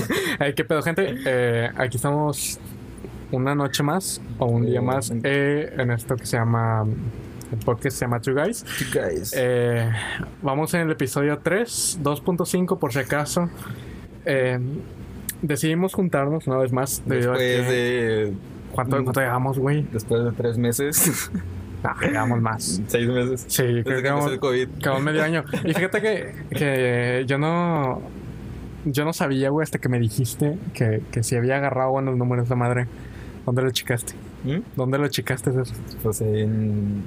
Eh, ¿Qué pedo, gente? Eh, aquí estamos una noche más o un día más eh, en esto que se llama. El podcast se llama Two Guys. Guys. Eh, vamos en el episodio 3, 2.5 por si acaso. Eh, decidimos juntarnos una vez más. debido a Después que- de. ¿Cuánto, ¿Cuánto llevamos, güey? Después de tres meses. Ah, llevamos más. seis meses. Sí, creo que que llevamos- el COVID. Medio año. Y fíjate que, que yo no. Yo no sabía, güey, hasta que me dijiste que, que si había agarrado buenos números de madre. ¿Dónde lo checaste? ¿Mm? ¿Dónde lo checaste eso? Pues en.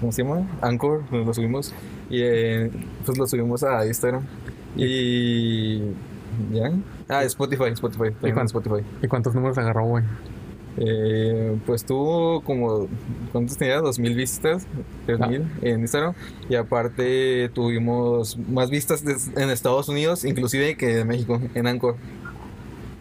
¿Cómo se llama? Anchor, nos lo subimos. Y eh, pues lo subimos a Instagram. Y. ¿Ya? Ah, Spotify, Spotify. también cuánto? Spotify. ¿Y cuántos números agarró, güey? Eh, pues tuvo como, ¿cuántos tenía? ¿Dos mil visitas? ¿Tres Ah. mil en Instagram? Y aparte tuvimos más vistas des- en Estados Unidos, inclusive que en México, en Anchor.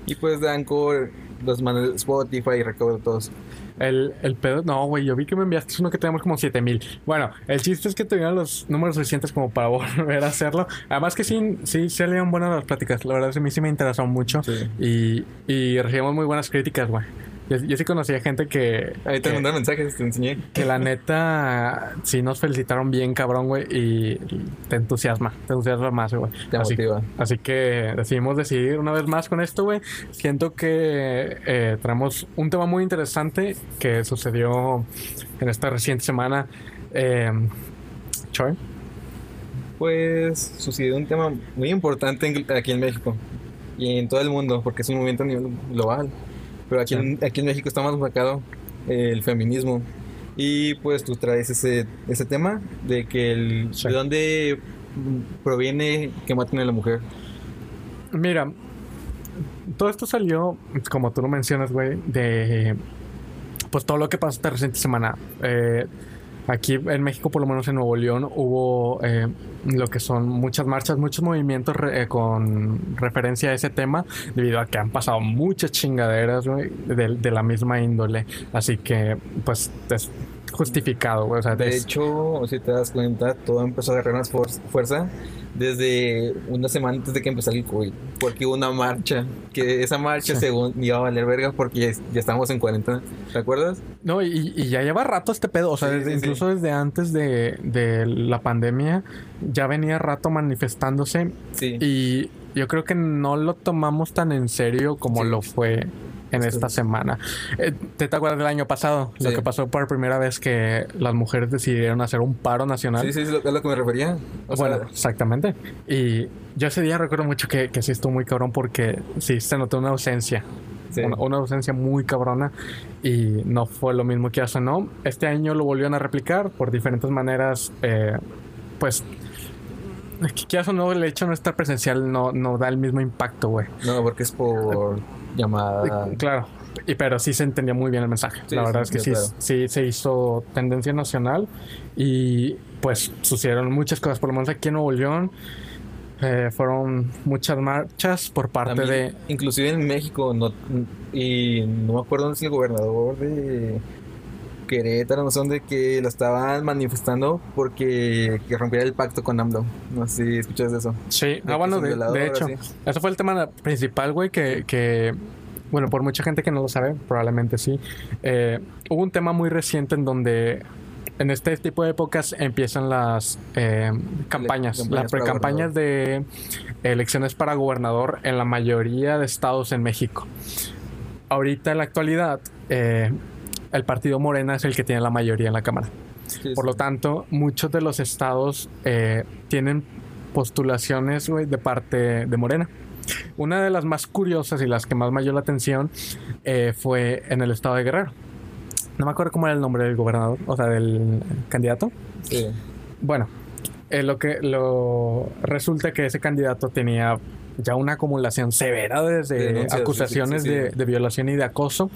Y pues de Anchor los mandé Spotify y recaudo todos. El, el pedo. No, güey, yo vi que me enviaste uno que teníamos como 7000. Bueno, el chiste es que tuvieron los números suficientes como para volver a hacerlo. Además que sí, sí salieron buenas las pláticas. La verdad, es que a mí sí me interesó mucho. Sí. Y, y recibimos muy buenas críticas, güey. Yo, yo sí conocía gente que. Ahí te mandaron mensajes, te enseñé. Que la neta, sí nos felicitaron bien, cabrón, güey, y te entusiasma, te entusiasma más, güey. Te Así, motiva. así que decidimos decidir una vez más con esto, güey. Siento que eh, traemos un tema muy interesante que sucedió en esta reciente semana. Eh, Choy, Pues sucedió un tema muy importante en- aquí en México y en todo el mundo, porque es un movimiento a nivel global. Pero aquí, en, aquí en México está más marcado el feminismo. Y pues tú traes ese, ese tema de que el, Sí. de dónde proviene que maten a la mujer. Mira, todo esto salió, como tú lo mencionas, güey, de pues todo lo que pasó esta reciente semana. Eh, aquí en México, por lo menos en Nuevo León, hubo eh, lo que son muchas marchas, muchos movimientos re- eh, con referencia a ese tema, debido a que han pasado muchas chingaderas, de, de la misma índole. Así que, pues, es justificado, güey. O sea, De es- hecho, si te das cuenta, todo empezó a agarrar más fuerza desde una semana antes de que empezara el COVID. Porque hubo una marcha, que esa marcha Sí. según iba a valer verga porque ya, ya estábamos en cuarentena. ¿Te acuerdas? No, y, y ya lleva rato este pedo, o sea, Sí, desde- sí, incluso desde antes de, de la pandemia ya venía rato manifestándose Sí. y yo creo que no lo tomamos tan en serio como lo fue en Sí. esta semana. Eh, ¿Te, te acuerdas del año pasado? Lo que pasó por primera vez que las mujeres decidieron hacer un paro nacional. Sí, sí, es lo, es lo que me refería. O bueno, sea, exactamente. Y yo ese día recuerdo mucho que, que sí estuvo muy cabrón porque sí se notó una ausencia. sí. Una, una ausencia muy cabrona y no fue lo mismo que hace, ¿no? Este año lo volvieron a replicar por diferentes maneras, eh, pues, que o no, el hecho de no estar presencial no, no da el mismo impacto, güey. No, porque es por llamada. Claro, y, pero sí se entendía muy bien el mensaje. Sí, La verdad sí, es que sí, sí, claro. sí se hizo tendencia nacional y pues sucedieron muchas cosas, por lo menos aquí en Nuevo León. eh, fueron muchas marchas por parte También, de Inclusive en México, no, y no me acuerdo dónde es el gobernador de Querétaro, no sé dónde, que lo estaban manifestando porque que rompiera el pacto con AMLO. No sé si escuchas eso. Sí, De ah, bueno, de, de hecho, ese fue el tema principal, güey, que, que, bueno, por mucha gente que no lo sabe, probablemente sí, eh, hubo un tema muy reciente en donde en este tipo de épocas empiezan las eh, campañas, las precampañas de elecciones para gobernador en la mayoría de estados en México. Ahorita en la actualidad, eh, el partido Morena es el que tiene la mayoría en la Cámara. Sí, Por sí. lo tanto, muchos de los estados eh, tienen postulaciones de parte de Morena. Una de las más curiosas y las que más me llamó la atención eh, fue en el estado de Guerrero. No me acuerdo cómo era el nombre del gobernador, o sea, del candidato. Sí. Bueno, eh, lo que lo resulta que ese candidato tenía ya una acumulación severa de, de acusaciones sí, sí, sí. De, de violación y de acoso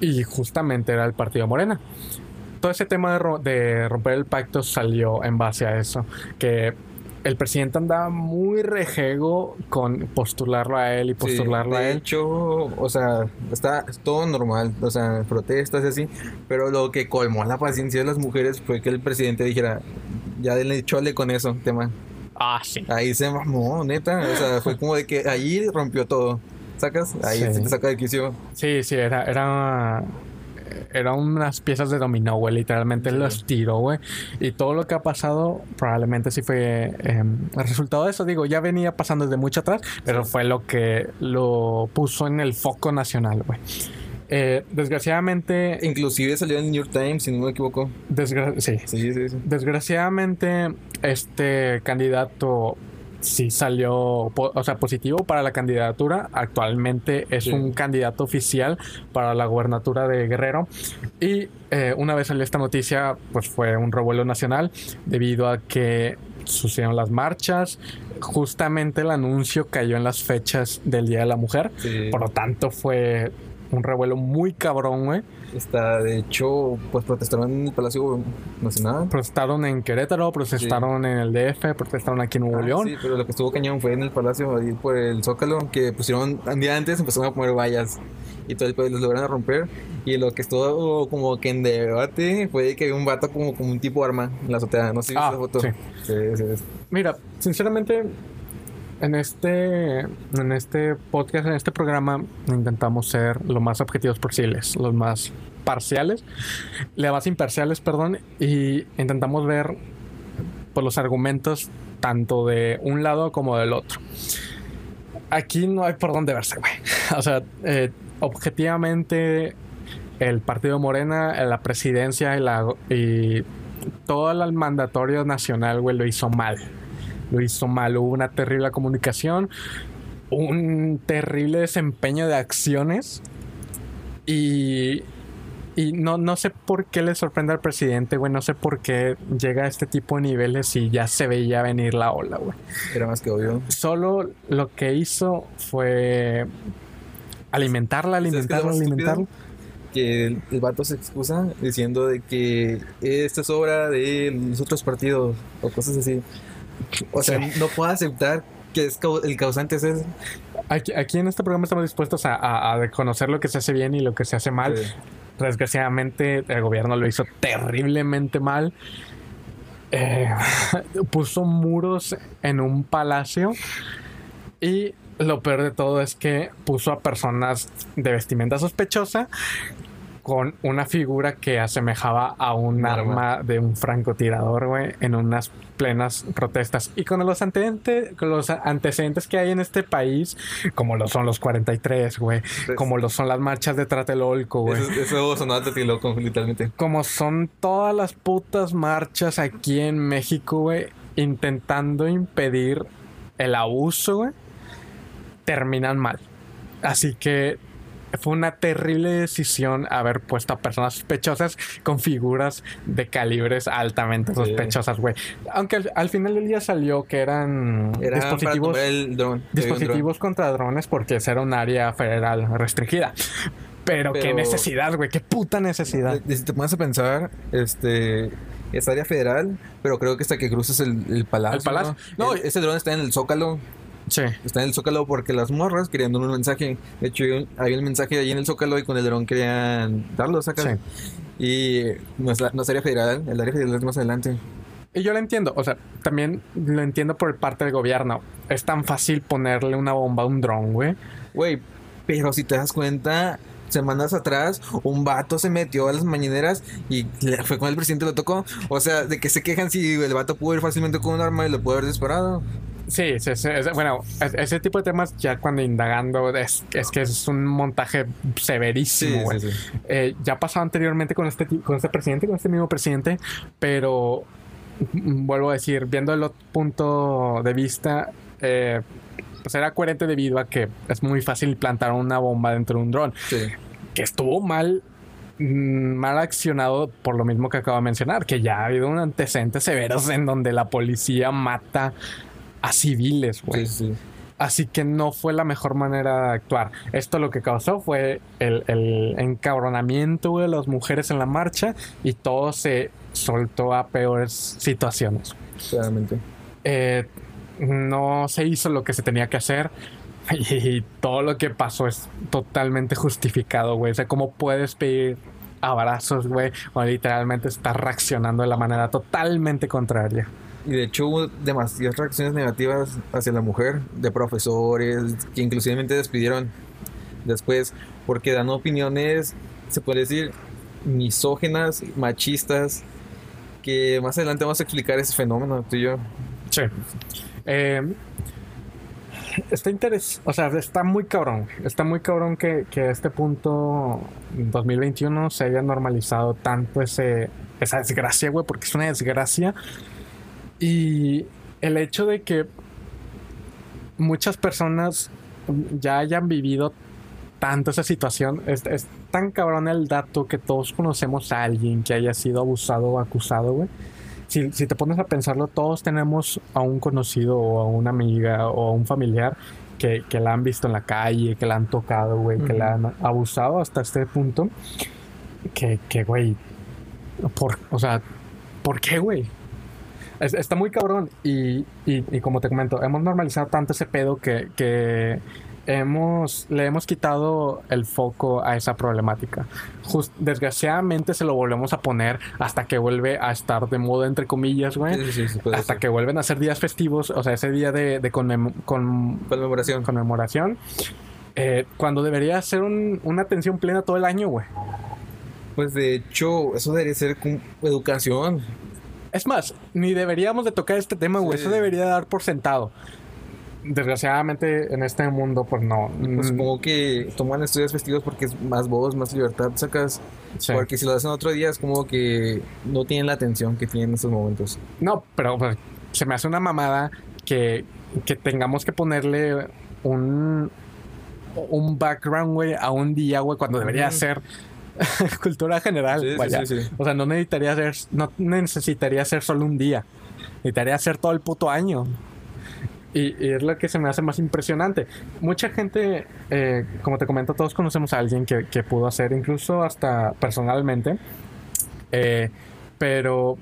y justamente era el partido Morena. Todo ese tema de, ro- de romper el pacto salió en base a eso, que el presidente andaba muy rejego con postularlo a él y Sí, postularlo a de él. hecho, o sea, está todo normal, o sea, protestas y así, pero lo que colmó la paciencia de las mujeres fue que el presidente dijera, ya denle chole con eso, tema. Ah, sí. Ahí se mamó, neta, o sea, fue como de que ahí rompió todo. Sacas, ahí Sí. se te saca de quicio. Sí, sí, era, era, era unas piezas de dominó, güey. Literalmente Sí. los tiró, güey. Y todo lo que ha pasado probablemente sí fue eh, el resultado de eso. Digo, ya venía pasando desde mucho atrás, pero fue lo que lo puso en el foco nacional, güey. Eh, desgraciadamente, Inclusive salió en el New York Times, si no me equivoco. desgra- sí, Sí, sí, sí. Desgraciadamente, este candidato sí salió, o sea, positivo para la candidatura. Actualmente es Sí. un candidato oficial para la gubernatura de Guerrero. Y eh, una vez salió esta noticia, pues fue un revuelo nacional debido a que sucedieron las marchas. Justamente el anuncio cayó en las fechas del Día de la Mujer. Sí. Por lo tanto, fue un revuelo muy cabrón, güey. Está, de hecho, pues protestaron en el Palacio Nacional. Protestaron en Querétaro, protestaron en el DF, protestaron aquí en Nuevo Ah, León. Sí, pero lo que estuvo cañón fue en el Palacio, ahí por el Zócalo, que pusieron, un día antes empezaron a poner vallas y todo el país los lograron romper. Y lo que estuvo como que en debate fue que había un vato como, como un tipo de arma en la azotea. No sé si Ah, esa foto. sí. Sí, sí, sí. Mira, sinceramente, en este, en este podcast, en este programa, intentamos ser lo más objetivos posibles, los más parciales, lo más imparciales, perdón, y intentamos ver por los argumentos tanto de un lado como del otro. Aquí no hay por dónde verse, güey. O sea, eh, objetivamente, el partido Morena, la presidencia y, la, y todo el mandatorio nacional, güey, lo hizo mal. Lo hizo mal. Hubo una terrible comunicación, un terrible desempeño de acciones. Y, y no, no sé por qué le sorprende al presidente, güey. No sé por qué llega a este tipo de niveles y ya se veía venir la ola, güey. Era más que obvio. Solo lo que hizo fue alimentarla, ¿Sabes qué es lo alimentarla, alimentarla. Que el, el vato se excusa diciendo de que esto es obra de los otros partidos o cosas así. O sea, Sí. no puedo aceptar que es el causante es ese. Aquí, aquí en este programa estamos dispuestos a, a- a reconocer lo que se hace bien y lo que se hace mal. Sí. Desgraciadamente el gobierno lo hizo terriblemente mal. Eh, puso muros en un palacio y lo peor de todo es que puso a personas de vestimenta sospechosa con una figura que asemejaba a un arma. de un francotirador, güey, en unas plenas protestas. Y con los, antecedentes, los antecedentes que hay en este país, como lo son los 43, güey, como lo son las marchas de Tlatelolco, güey. Eso, eso sonó a literalmente. Como son todas las putas marchas aquí en México, güey, intentando impedir el abuso, güey, terminan mal. Así que fue una terrible decisión haber puesto a personas sospechosas con figuras de calibres altamente sospechosas, güey. Aunque al, al final del día salió que eran Era dispositivos el dispositivos contra drones porque esa era un área federal restringida. Pero, qué necesidad, güey, qué puta necesidad. Si te pones a pensar, este es área federal, pero creo que hasta que cruces el, el palacio. El palacio. No, No, ese dron está en el Zócalo. Sí. Está en el Zócalo porque las morras querían dar un mensaje. De hecho, había un mensaje ahí en el Zócalo y con el dron querían darlo, sacas. Y no es, la- no es área federal, el área federal es más adelante. Y yo lo entiendo, o sea, también lo entiendo por parte del gobierno. Es tan fácil ponerle una bomba a un dron, güey. Güey, pero si te das cuenta, semanas atrás, un vato se metió a las mañaneras y fue con el presidente lo tocó. O sea, de que se quejan si el vato pudo ir fácilmente con un arma y lo pudo haber disparado. Sí, sí, sí, es- bueno, es- ese tipo de temas ya cuando indagando es, es que es un montaje severísimo. Eh, ya pasó anteriormente con este, con este presidente, con este mismo presidente, pero vuelvo a decir, viendo el otro punto de vista, eh, pues era coherente debido a que es muy fácil plantar una bomba dentro de un dron. Que estuvo mal mm, mal accionado por lo mismo que acabo de mencionar, que ya ha habido un antecedentes severos en donde la policía mata a civiles, güey. Sí, sí. Así que no fue la mejor manera de actuar. Esto lo que causó fue el, el encabronamiento de las mujeres en la marcha y todo se soltó a peores situaciones. Claramente. Eh, no se hizo lo que se tenía que hacer. Y todo lo que pasó es totalmente justificado, güey. O sea, ¿cómo puedes pedir abrazos, güey? O literalmente estás reaccionando de la manera totalmente contraria. Y de hecho hubo demasiadas reacciones negativas hacia la mujer, de profesores, que inclusivemente despidieron. después, porque dan opiniones, se puede decir, misógenas, machistas, que más adelante vamos a explicar ese fenómeno, tú y yo. Sí. Eh, está interesante, o sea, está muy cabrón. Está muy cabrón que, que a este punto, en 2021, se haya normalizado tanto ese, esa desgracia, güey, porque es una desgracia. Y el hecho de que muchas personas ya hayan vivido tanto esa situación, es, es tan cabrón el dato que todos conocemos a alguien que haya sido abusado o acusado, güey si, si, te pones a pensarlo, todos tenemos a un conocido o a una amiga o a un familiar que, que la han visto en la calle, que la han tocado, güey, que la han abusado hasta este punto. Que, que güey, por, o sea, ¿por qué, güey? Está muy cabrón y, y, y, como te comento, hemos normalizado tanto ese pedo que, que hemos, le hemos quitado el foco a esa problemática. Just, desgraciadamente se lo volvemos a poner hasta que vuelve a estar de moda, entre comillas, güey. Sí, sí, sí, hasta ser. que vuelven a ser días festivos, o sea, ese día de, de conmem con, conmemoración. conmemoración eh, cuando debería ser un, una atención plena todo el año, güey. Pues de hecho, eso debería ser educación. Es más, ni deberíamos de tocar este tema, güey. Eso debería dar por sentado desgraciadamente en este mundo, pues no. Pues supongo que toman estudios festivos porque es más voz, más libertad sacas. Sí. Porque si lo hacen otro día es como que no tienen la atención que tienen en estos momentos. No, pero pues, se me hace una mamada que, que tengamos que ponerle un, un background, güey, a un día, güey, cuando debería ser cultura general. Sí, vaya. sí, sí, o sea, no necesitaría ser, no necesitaría ser solo un día. Necesitaría ser todo el puto año. Y, y, es lo que se me hace más impresionante. Mucha gente, eh, como te comento, todos conocemos a alguien que, que pudo hacer, incluso hasta personalmente. Eh, pero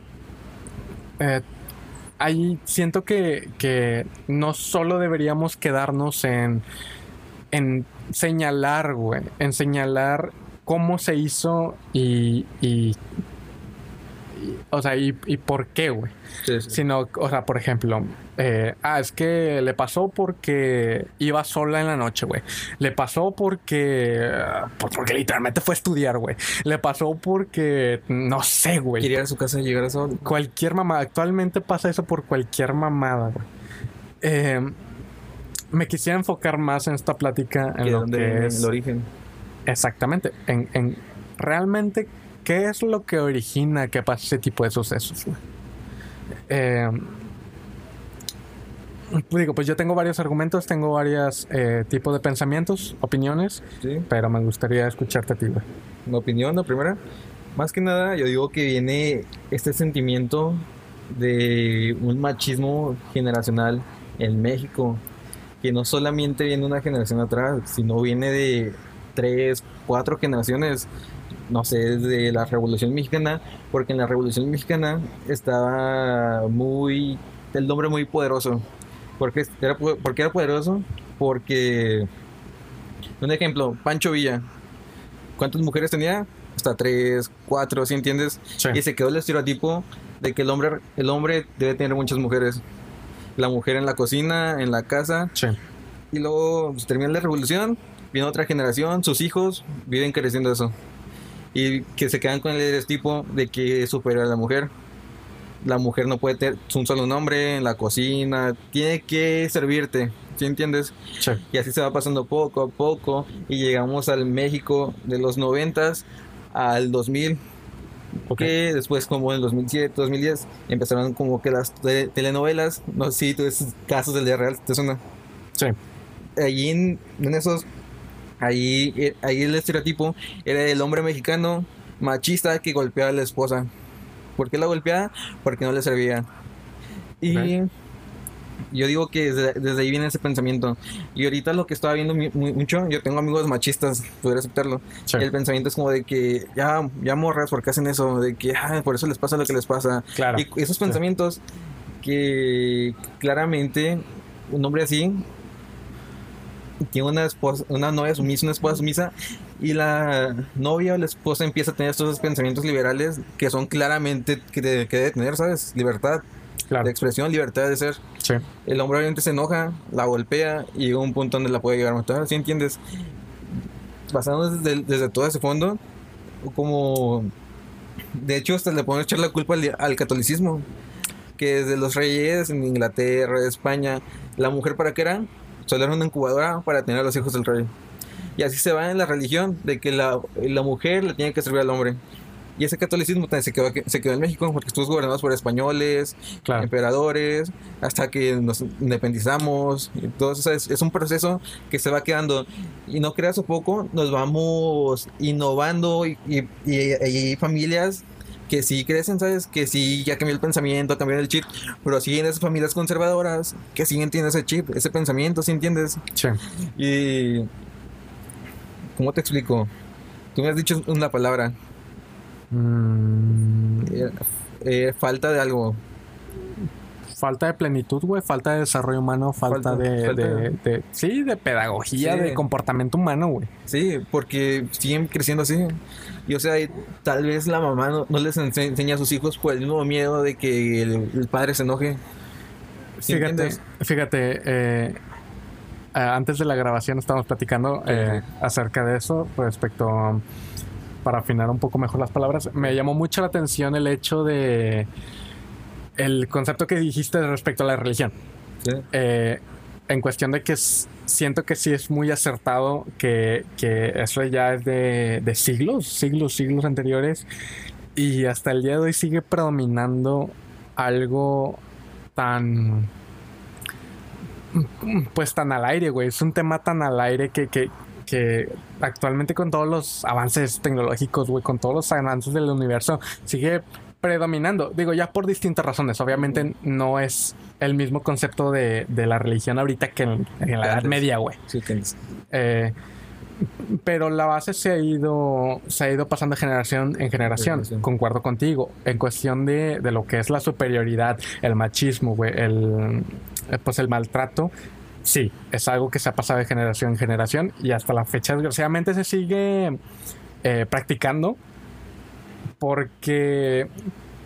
eh, ahí siento que, que, no solo deberíamos quedarnos en, en señalar, güey, en señalar cómo se hizo y, y o sea, y, y por qué, güey. Sí, sí. Sino, o sea, por ejemplo, eh, ah, es que le pasó porque iba sola en la noche, güey. Le pasó porque, pues, porque literalmente fue a estudiar, güey. Le pasó porque, no sé, güey. Quería ir a su casa y llegar a eso. Cualquier mamada. Actualmente pasa eso por cualquier mamada, güey. Eh, me quisiera enfocar más en esta plática en lo que es el origen. Exactamente. En, en realmente ¿Qué es lo que origina que pase ese tipo de sucesos? Eh, digo, pues yo tengo varios argumentos, tengo varios eh, tipos de pensamientos, opiniones, sí. pero me gustaría escucharte a ti. Opinión, la primera, más que nada, yo digo que viene este sentimiento de un machismo generacional en México, que no solamente viene una generación atrás, sino viene de tres, cuatro generaciones no sé, desde la Revolución Mexicana, porque en la Revolución Mexicana estaba muy, el hombre muy poderoso. porque era, ¿Por qué era poderoso? Porque, un ejemplo, Pancho Villa, ¿cuántas mujeres tenía? Hasta tres, cuatro, ¿sí entiendes? Sí. Y se quedó el estereotipo de que el hombre, el hombre debe tener muchas mujeres. La mujer en la cocina, en la casa. Sí. Y luego pues, termina la revolución, viene otra generación, sus hijos viven creciendo eso y que se quedan con el estereotipo de que es superior a la mujer. La mujer no puede tener un solo nombre en la cocina, tiene que servirte, ¿sí entiendes? Sí. Y así se va pasando poco a poco y llegamos al México de los noventas al 2000. Okay. Que después como en el 2007, 2010 empezaron como que las te telenovelas, no sé si tú esos casos del día real, ¿te suena? Sí. Allí en, en esos Ahí, ahí el estereotipo era el hombre mexicano machista que golpeaba a la esposa. ¿Por qué la golpeaba? Porque no le servía. Y okay. yo digo que desde, desde, ahí viene ese pensamiento. Y ahorita lo que estaba viendo muy, mucho, yo tengo amigos machistas, podría aceptarlo. Sí. El pensamiento es como de que ya, ya morras, ¿por qué hacen eso? De que ah, por eso les pasa lo que les pasa. Claro. Y esos pensamientos sí. que claramente un hombre así tiene una esposa, una novia sumisa, una esposa sumisa, y la novia o la esposa empieza a tener estos pensamientos liberales que son claramente que, de, que debe tener, ¿sabes? Libertad claro. de expresión, libertad de ser. Sí. El hombre obviamente se enoja, la golpea y llega a un punto donde la puede llegar a matar, ¿sí entiendes? basándonos desde, desde todo ese fondo, como de hecho hasta le podemos echar la culpa al, al catolicismo, que desde los reyes en Inglaterra, España, la mujer para qué era, solo era una incubadora para tener a los hijos del rey. Y así se va en la religión, de que la, la mujer le tiene que servir al hombre. Y ese catolicismo se quedó, se quedó en México porque estuvo gobernado por españoles, Claro. emperadores, hasta que nos independizamos. Entonces es, es un proceso que se va quedando. Y no creas o poco, nos vamos innovando y, y- y- y familias que sí crecen, ¿sabes? Que sí ya cambió el pensamiento, cambió el chip, pero siguen esas familias conservadoras que siguen teniendo ese chip, ese pensamiento, ¿sí entiendes? Sí. Y... ¿Cómo te explico? Tú me has dicho una palabra, Mm, eh, eh, falta de algo. Falta de plenitud, güey, falta de desarrollo humano, falta, Falta- de, falta de- de- de- Sí, de pedagogía, Sí. de comportamiento humano, güey. Sí, porque siguen creciendo así. Y o sea, y tal vez la mamá no, no les ense- enseña a sus hijos por el mismo miedo de que el, el padre se enoje. ¿Sí Fíjate, entiendes? fíjate, eh, a- antes de la grabación estábamos platicando eh, acerca de eso respecto a- para afinar un poco mejor las palabras. Me llamó mucho la atención el hecho de el concepto que dijiste respecto a la religión. Sí. Eh, en cuestión de que siento que sí es muy acertado que, que eso ya es de, de siglos, siglos, siglos anteriores y hasta el día de hoy sigue predominando algo tan pues tan al aire, güey. Es un tema tan al aire que, que, que actualmente con todos los avances tecnológicos, güey, con todos los avances del universo, sigue predominando. Digo, ya por distintas razones. Obviamente no es el mismo concepto de, de la religión ahorita que en, en la Edad. Media, güey. Sí. Eh, pero la base se ha ido se ha ido pasando de generación en generación. Generación. Concuerdo contigo. En cuestión de, de lo que es la superioridad, el machismo, güey, el pues el maltrato. Sí, es algo que se ha pasado de generación en generación y hasta la fecha desgraciadamente se sigue eh, practicando porque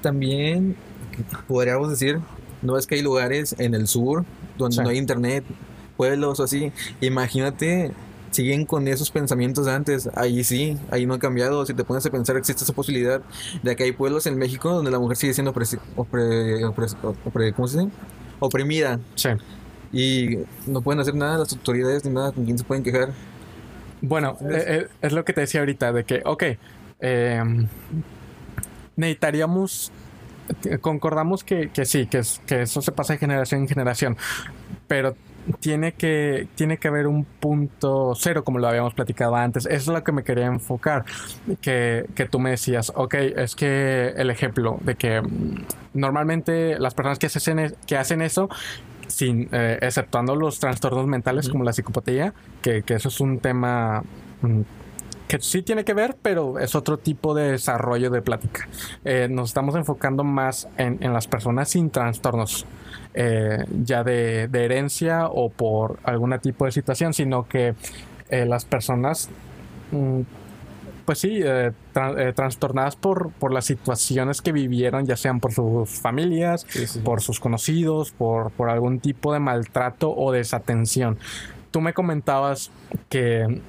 También podríamos decir, no es que hay lugares en el sur donde Sí. no hay internet, pueblos o así. Imagínate, siguen con esos pensamientos de antes. Ahí sí, ahí no ha cambiado. Si te pones a pensar, existe esa posibilidad de que hay pueblos en México donde la mujer sigue siendo opre- ¿cómo se dice? oprimida sí. y no pueden hacer nada las autoridades ni nada con quién se pueden quejar. Bueno, eh, eh, es lo que te decía ahorita, de que, ok, eh, necesitaríamos, eh, concordamos que, que sí, que, es- que eso se pasa de generación en generación, pero tiene que, tiene que haber un punto cero, como lo habíamos platicado antes. Eso es lo que me quería enfocar, que, que tú me decías, ok, es que el ejemplo de que mm, normalmente las personas que hacen, que hacen eso sin eh, exceptuando los trastornos mentales como la psicopatía, que, que eso es un tema mm, que sí tiene que ver, pero es otro tipo de desarrollo de plática. Eh, nos estamos enfocando más en, en las personas sin trastornos, eh, ya de, de herencia o por algún tipo de situación, sino que eh, las personas, mm, pues sí, tra- trastornadas por, por las situaciones que vivieron, ya sean por sus familias, por sus conocidos, por, por algún tipo de maltrato o desatención. Tú me comentabas que,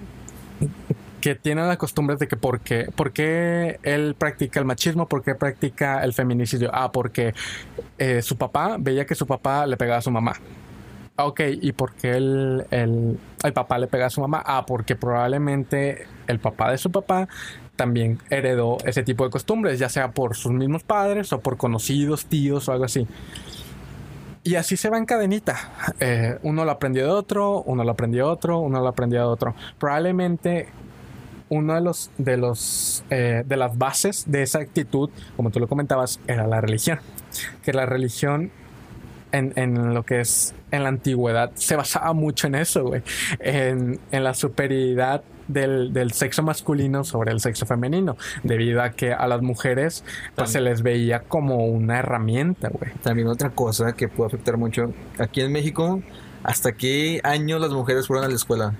que tienen la costumbre de que por qué, por qué él practica el machismo, por qué practica el feminicidio. Ah, porque eh, su papá veía que su papá le pegaba a su mamá. Ah, Ok, ¿y por qué el, el, el papá le pega a su mamá? Ah, porque probablemente el papá de su papá también heredó ese tipo de costumbres, ya sea por sus mismos padres o por conocidos, tíos o algo así. Y así se va en cadenita. Eh, uno lo aprendió de otro, uno lo aprendió de otro, uno lo aprendió de otro. Probablemente uno de los de los eh, de las bases de esa actitud, como tú lo comentabas, era la religión. Que la religión en, en lo que es en la antigüedad se basaba mucho en eso, güey. En, en la superioridad del, del sexo masculino sobre el sexo femenino. Debido a que a las mujeres pues, se les veía como una herramienta, güey. También otra cosa que puede afectar mucho, aquí en México, ¿hasta qué año las mujeres fueron a la escuela?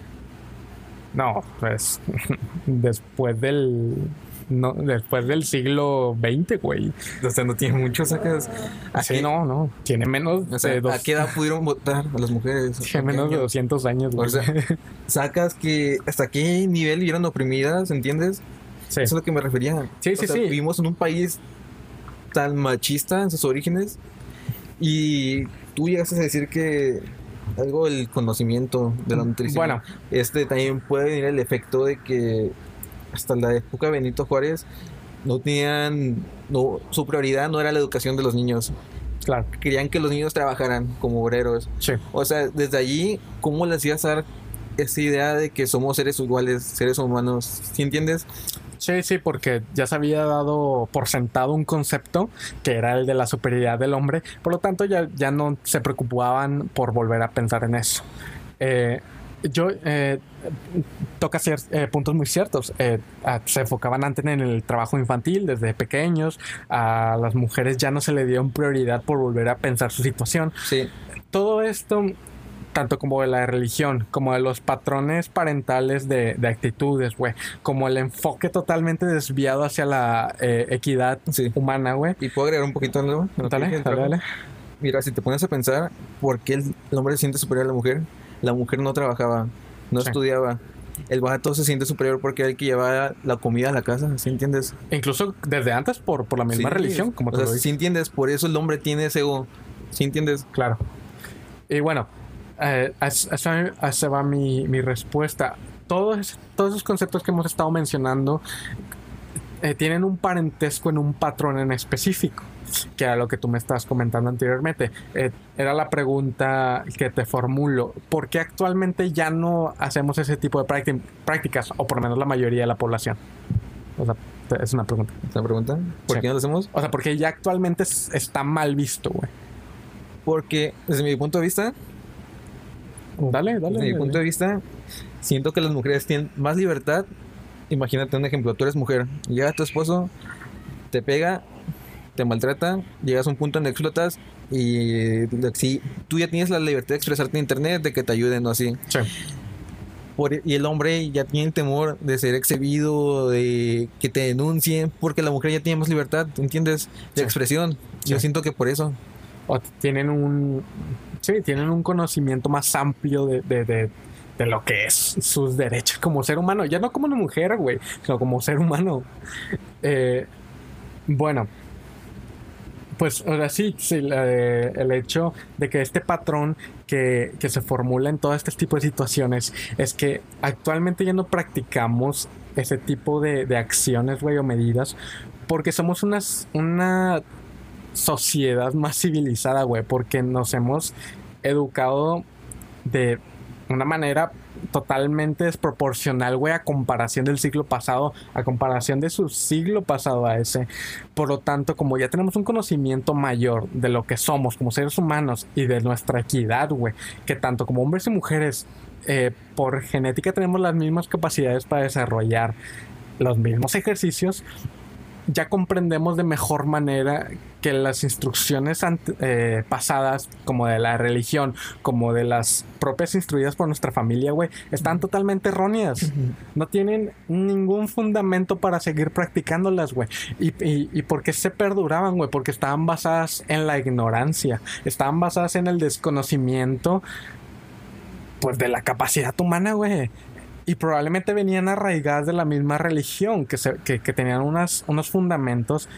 No, pues después del no, después del siglo XX, güey. O sea, no tiene mucho, sacas. Así no, no. Tiene menos O sea, de dos, ¿a qué edad pudieron votar a las mujeres? tiene ¿A qué menos de año? 200 años, güey. O sea, sacas que hasta qué nivel vieron oprimidas, ¿entiendes? sí. Eso es lo que me refería. Sí, O sí, sea, sí. Vivimos en un país tan machista en sus orígenes y tú llegas a decir que algo del conocimiento de la nutrición. Bueno. Este también puede venir el efecto de que hasta la época de Benito Juárez no tenían, no, su prioridad no era la educación de los niños. Claro. Querían que los niños trabajaran como obreros. Sí. O sea, desde allí, ¿cómo les a dar esa idea de que somos seres iguales, seres humanos? ¿Sí entiendes? Sí, sí, porque ya se había dado por sentado un concepto que era el de la superioridad del hombre, por lo tanto ya, ya no se preocupaban por volver a pensar en eso. Eh, yo eh, toca eh, puntos muy ciertos. Eh, ah, se enfocaban antes en el trabajo infantil desde pequeños. A las mujeres ya no se le dieron prioridad por volver a pensar su situación. Sí. Todo esto, tanto como de la religión, como de los patrones parentales de, de actitudes, güey, como el enfoque totalmente desviado hacia la eh, equidad Sí. humana, güey. ¿Y puedo agregar un poquito algo? Dale, dale, dale. Mira, si te pones a pensar, ¿por qué el, hombre se siente superior a la mujer? La mujer no trabajaba, no Sí. estudiaba. El vato se siente superior porque era el que llevaba la comida a la casa, ¿sí entiendes? Incluso desde antes por, por la misma Sí, religión, como o te sea, lo. ¿sí entiendes? Por eso el hombre tiene ese ego, ¿sí entiendes? Claro. Y bueno, eh, a eso, a eso- a eso va mi, mi respuesta. Todos, todos esos conceptos que hemos estado mencionando eh, tienen un parentesco en un patrón en específico, que era lo que tú me estabas comentando anteriormente. Eh, era la pregunta que te formulo. ¿Por qué actualmente ya no hacemos ese tipo de prácti- prácticas, o por lo menos la mayoría de la población? O sea, te- es una pregunta. ¿Se pregunta? ¿Por Sí. qué no lo hacemos? O sea, porque ya actualmente es- está mal visto, güey. Porque desde mi punto de vista, Dale, dale. desde mi dale. punto de vista, siento que las mujeres tienen más libertad. Imagínate un ejemplo, tú eres mujer, llega tu esposo, te pega, te maltrata, llegas a un punto en que explotas y si tú ya tienes la libertad de expresarte en internet, de que te ayuden o así. Sí. Por- y el hombre ya tiene temor de ser exhibido, de que te denuncien, porque la mujer ya tiene más libertad, ¿entiendes? De Sí. expresión. Yo Sí. siento que por eso. o tienen un sí, tienen un conocimiento más amplio de, de, de- de lo que es sus derechos como ser humano, ya no como una mujer, güey, sino como ser humano. Eh, bueno, pues ahora sí, sí, el hecho de que este patrón que, que se formula en todo este tipo de situaciones es que actualmente ya no practicamos ese tipo de, de acciones, güey, o medidas, porque somos unas, una sociedad más civilizada, güey, porque nos hemos educado de una manera totalmente desproporcional, güey, a comparación del siglo pasado, a comparación de su siglo pasado a ese. Por lo tanto, como ya tenemos un conocimiento mayor de lo que somos como seres humanos y de nuestra equidad, güey, que tanto como hombres y mujeres, eh, por genética tenemos las mismas capacidades para desarrollar los mismos ejercicios, ya comprendemos de mejor manera que las instrucciones eh, pasadas, como de la religión, como de las propias instruidas por nuestra familia, güey, están totalmente erróneas. No tienen ningún fundamento para seguir practicándolas, güey. ¿Y, y, y por qué se perduraban, güey? Porque estaban basadas en la ignorancia, estaban basadas en el desconocimiento, pues de la capacidad humana, güey. Y probablemente venían arraigadas de la misma religión, que, se- que, que tenían unas, unos fundamentos,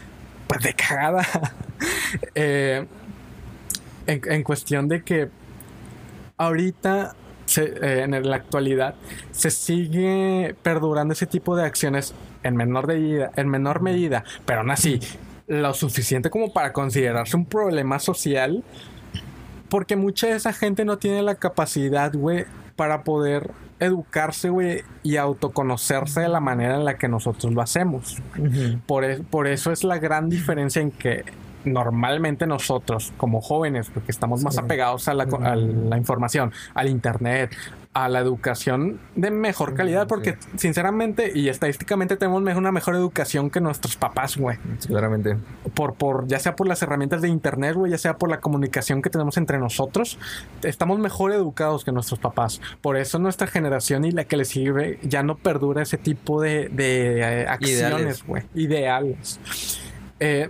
pues de cagada. Eh, en, en cuestión de que ahorita, se- eh, en la actualidad, se sigue perdurando ese tipo de acciones en menor, medida, en menor medida, pero aún así, lo suficiente como para considerarse un problema social, porque mucha de esa gente no tiene la capacidad, güey, para poder educarse, güey, y autoconocerse de la manera en la que nosotros lo hacemos. Por, es- por eso es la gran diferencia en que normalmente nosotros, como jóvenes, porque estamos más apegados a la, a la información, al internet, a la educación de mejor calidad, porque sinceramente y estadísticamente tenemos una mejor educación que nuestros papás, güey. claramente. Por, por, ya sea por las herramientas de internet, güey, ya sea por la comunicación que tenemos entre nosotros, estamos mejor educados que nuestros papás. Por eso nuestra generación y la que le sirve ya no perdura ese tipo de, de eh, acciones, güey. Ideales. Eh,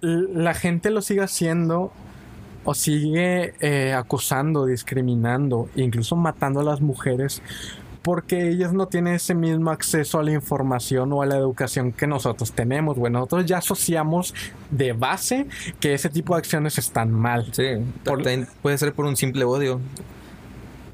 la gente lo sigue haciendo o sigue eh, acusando, discriminando, incluso matando a las mujeres porque ellas no tienen ese mismo acceso a la información o a la educación que nosotros tenemos. Bueno, nosotros ya asociamos de base que ese tipo de acciones están mal. Sí, puede ser por un simple odio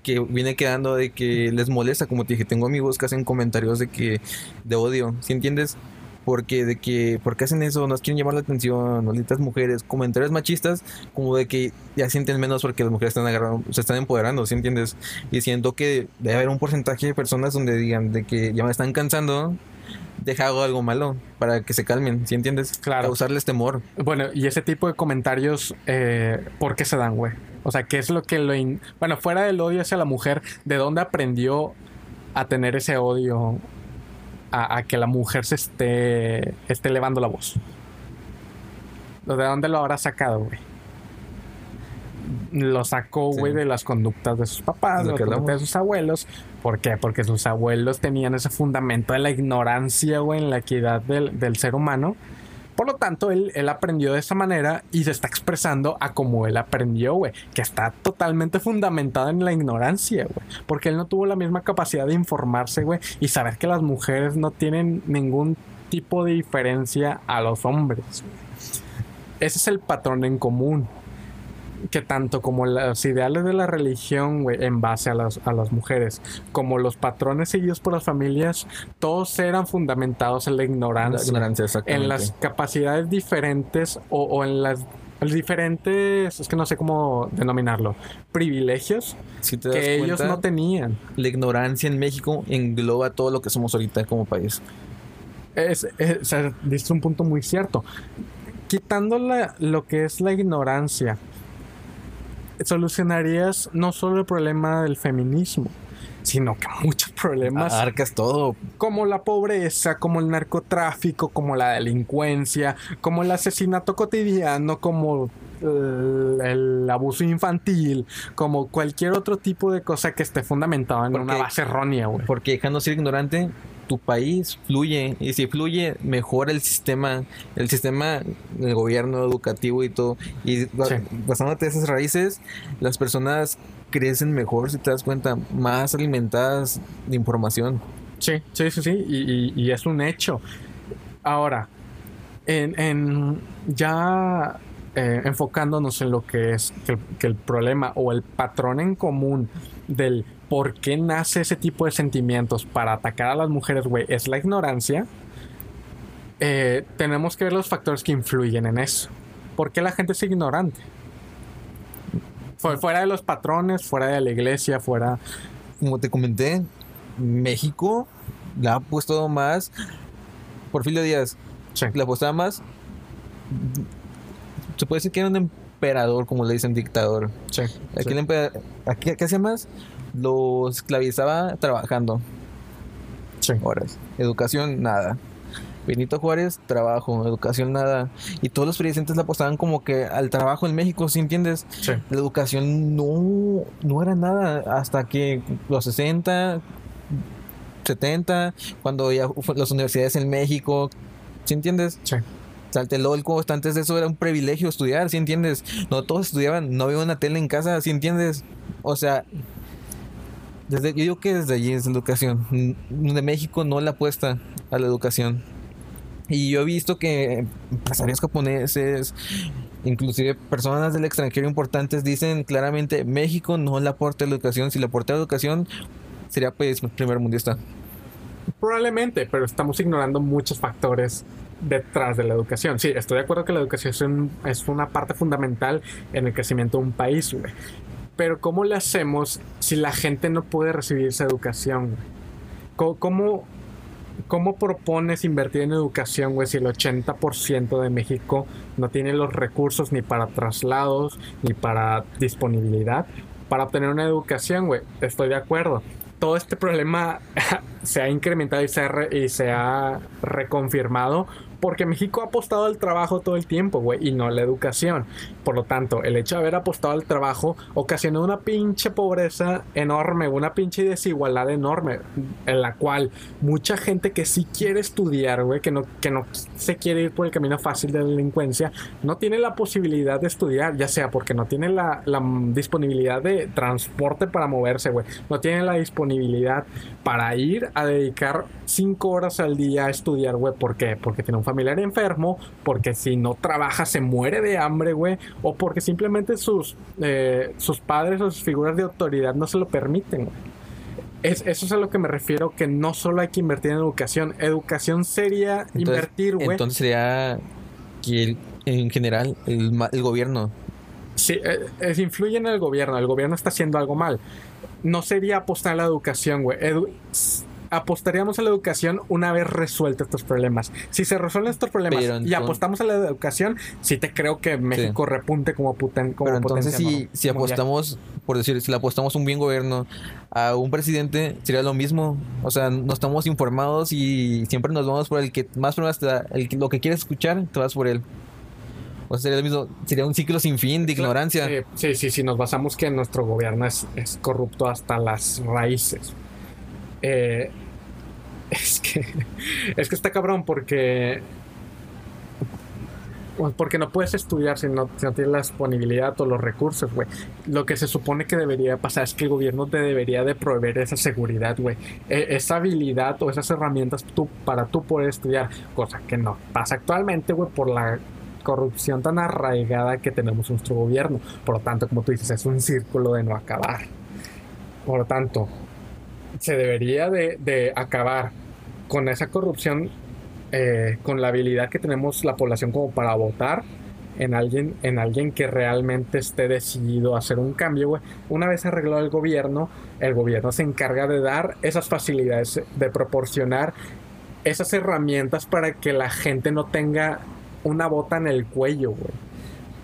que viene quedando de que les molesta, como te dije, tengo amigos que hacen comentarios de que de odio, ¿sí entiendes? Porque de que, ¿por qué hacen eso? Nos quieren llamar la atención, malditas mujeres, comentarios machistas, como de que ya sienten menos porque las mujeres están agarrando, se están empoderando, ¿sí entiendes? Y siento que debe haber un porcentaje de personas donde digan de que ya me están cansando, deja algo malo para que se calmen, ¿sí entiendes? Claro. Causarles temor. Bueno, y ese tipo de comentarios, eh, ¿por qué se dan, güey? O sea, ¿qué es lo que lo... Bueno, fuera del odio hacia la mujer, ¿de dónde aprendió a tener ese odio a, que la mujer se esté, esté elevando la voz. ¿De dónde lo habrá sacado, güey? Lo sacó, güey, de las conductas de sus papás, de sus abuelos. ¿Por qué? Porque sus abuelos tenían ese fundamento de la ignorancia, güey, en la equidad del, del ser humano por lo tanto, él, él aprendió de esa manera y se está expresando a como él aprendió, güey. Que está totalmente fundamentado en la ignorancia, güey. Porque él no tuvo la misma capacidad de informarse, güey. Y saber que las mujeres no tienen ningún tipo de diferencia a los hombres. Ese es el patrón en común que tanto como los ideales de la religión, güey, en base a las, a las mujeres, como los patrones seguidos por las familias, todos eran fundamentados en la ignorancia. en las capacidades diferentes o, en las diferentes, es que no sé cómo denominarlo, privilegios que ellos no tenían. La ignorancia en México engloba todo lo que somos ahorita como país. Es, es, un punto muy cierto. Quitando lo que es la ignorancia solucionarías no solo el problema del feminismo, sino que muchos problemas. Arcas todo. Como la pobreza, como el narcotráfico, como la delincuencia, como el asesinato cotidiano, como el, el abuso infantil, como cualquier otro tipo de cosa que esté fundamentado en una base errónea, güey. Porque dejando ser ignorante, tu país fluye y si fluye mejora el sistema el sistema del gobierno educativo y todo. Y basándote en esas raíces las personas crecen mejor si te das cuenta más alimentadas de información. Sí sí sí sí y, es un hecho. Ahora en, ya eh, enfocándonos en lo que es que el problema o el patrón en común del por qué nace ese tipo de sentimientos para atacar a las mujeres, güey, es la ignorancia. Eh, tenemos que ver los factores que influyen en eso. ¿Por qué la gente es ignorante? Fuera de los patrones, fuera de la iglesia, fuera... Como te comenté, México la ha puesto más... Porfirio Díaz sí. la apostaba más... Se puede decir que era un emperador, como le dicen, dictador. Sí, Aquí, ¿Qué hacía más? Lo esclavizaba trabajando. Sí. Horas. Educación, nada. Benito Juárez, trabajo, educación, nada. Y todos los presidentes la apostaban como que al trabajo en México, ¿sí entiendes? Sí. La educación no, no era nada hasta que los 60, 70, cuando ya las universidades en México, ¿sí entiendes? Sí. Saltelolco, antes de eso era un privilegio estudiar, ¿sí entiendes? No todos estudiaban, no había una tele en casa, ¿sí entiendes? O sea, desde, yo digo que desde allí es la educación. De México no la apuesta a la educación. Y yo he visto que empresarios japoneses, inclusive personas del extranjero importantes, dicen claramente México no le aporta a la educación. Si le aporta a la educación, sería pues primer mundista. Probablemente, pero estamos ignorando muchos factores detrás de la educación. Sí, estoy de acuerdo que la educación es una parte fundamental en el crecimiento de un país. Pero ¿cómo le hacemos si la gente no puede recibir esa educación? ¿Cómo, cómo, propones invertir en educación, güey, si el 80% de México no tiene los recursos ni para traslados ni para disponibilidad para obtener una educación, güey. Estoy de acuerdo. Todo este problema se ha incrementado y se ha, re- y se ha reconfirmado porque México ha apostado al trabajo todo el tiempo, güey, y no a la educación. Por lo tanto, el hecho de haber apostado al trabajo ocasionó una pinche pobreza enorme, una pinche desigualdad enorme, en la cual mucha gente que sí quiere estudiar, güey, que no, que no se quiere ir por el camino fácil de la delincuencia, no tiene la posibilidad de estudiar, ya sea porque no tiene la, la disponibilidad de transporte para moverse, güey, no tiene la disponibilidad para ir a dedicar cinco horas al día a estudiar, güey, ¿por qué? Porque tiene un familiar enfermo, porque si no trabaja se muere de hambre, güey, o porque simplemente sus, eh, sus padres o sus figuras de autoridad no se lo permiten, güey. Es, eso es a lo que me refiero, que no solo hay que invertir en educación. Educación sería Entonces- invertir, güey. Entonces sería que el- en general el, el gobierno Sí, eh, es, influye en el gobierno. El gobierno está haciendo algo mal. No sería apostar a la educación, güey. Edu- apostaríamos a la educación una vez resueltos estos problemas. Si se resuelven estos problemas y apostamos a la educación, sí te creo que México repunte como, puten, como Pero entonces potencia si, si apostamos, por decir, si le apostamos un bien gobierno a un presidente, sería lo mismo. O sea, no estamos informados y siempre nos vamos por el que más problemas te da, el que- lo que quieres escuchar, te vas por él. O sea, sería lo mismo, sería un ciclo sin fin de ignorancia. Sí, sí, sí, nos basamos que nuestro gobierno es, es corrupto hasta las raíces. Eh, es que es que está cabrón porque pues, porque no puedes estudiar si no, si no tienes la disponibilidad o los recursos, güey. Lo que se supone que debería pasar es que el gobierno te debería de proveer esa seguridad, güey. E- esa habilidad o esas herramientas tú, para tú poder estudiar, cosa que no pasa actualmente, güey, por la corrupción tan arraigada que tenemos en nuestro gobierno. Por lo tanto, como tú dices, es un círculo de no acabar. Por lo tanto, se debería de, acabar con esa corrupción, eh, con la habilidad que tenemos la población como para votar en alguien, en alguien que realmente esté decidido a hacer un cambio. Una vez arreglado el gobierno, el gobierno se encarga de dar esas facilidades, de proporcionar esas herramientas para que la gente no tenga una bota en el cuello, güey.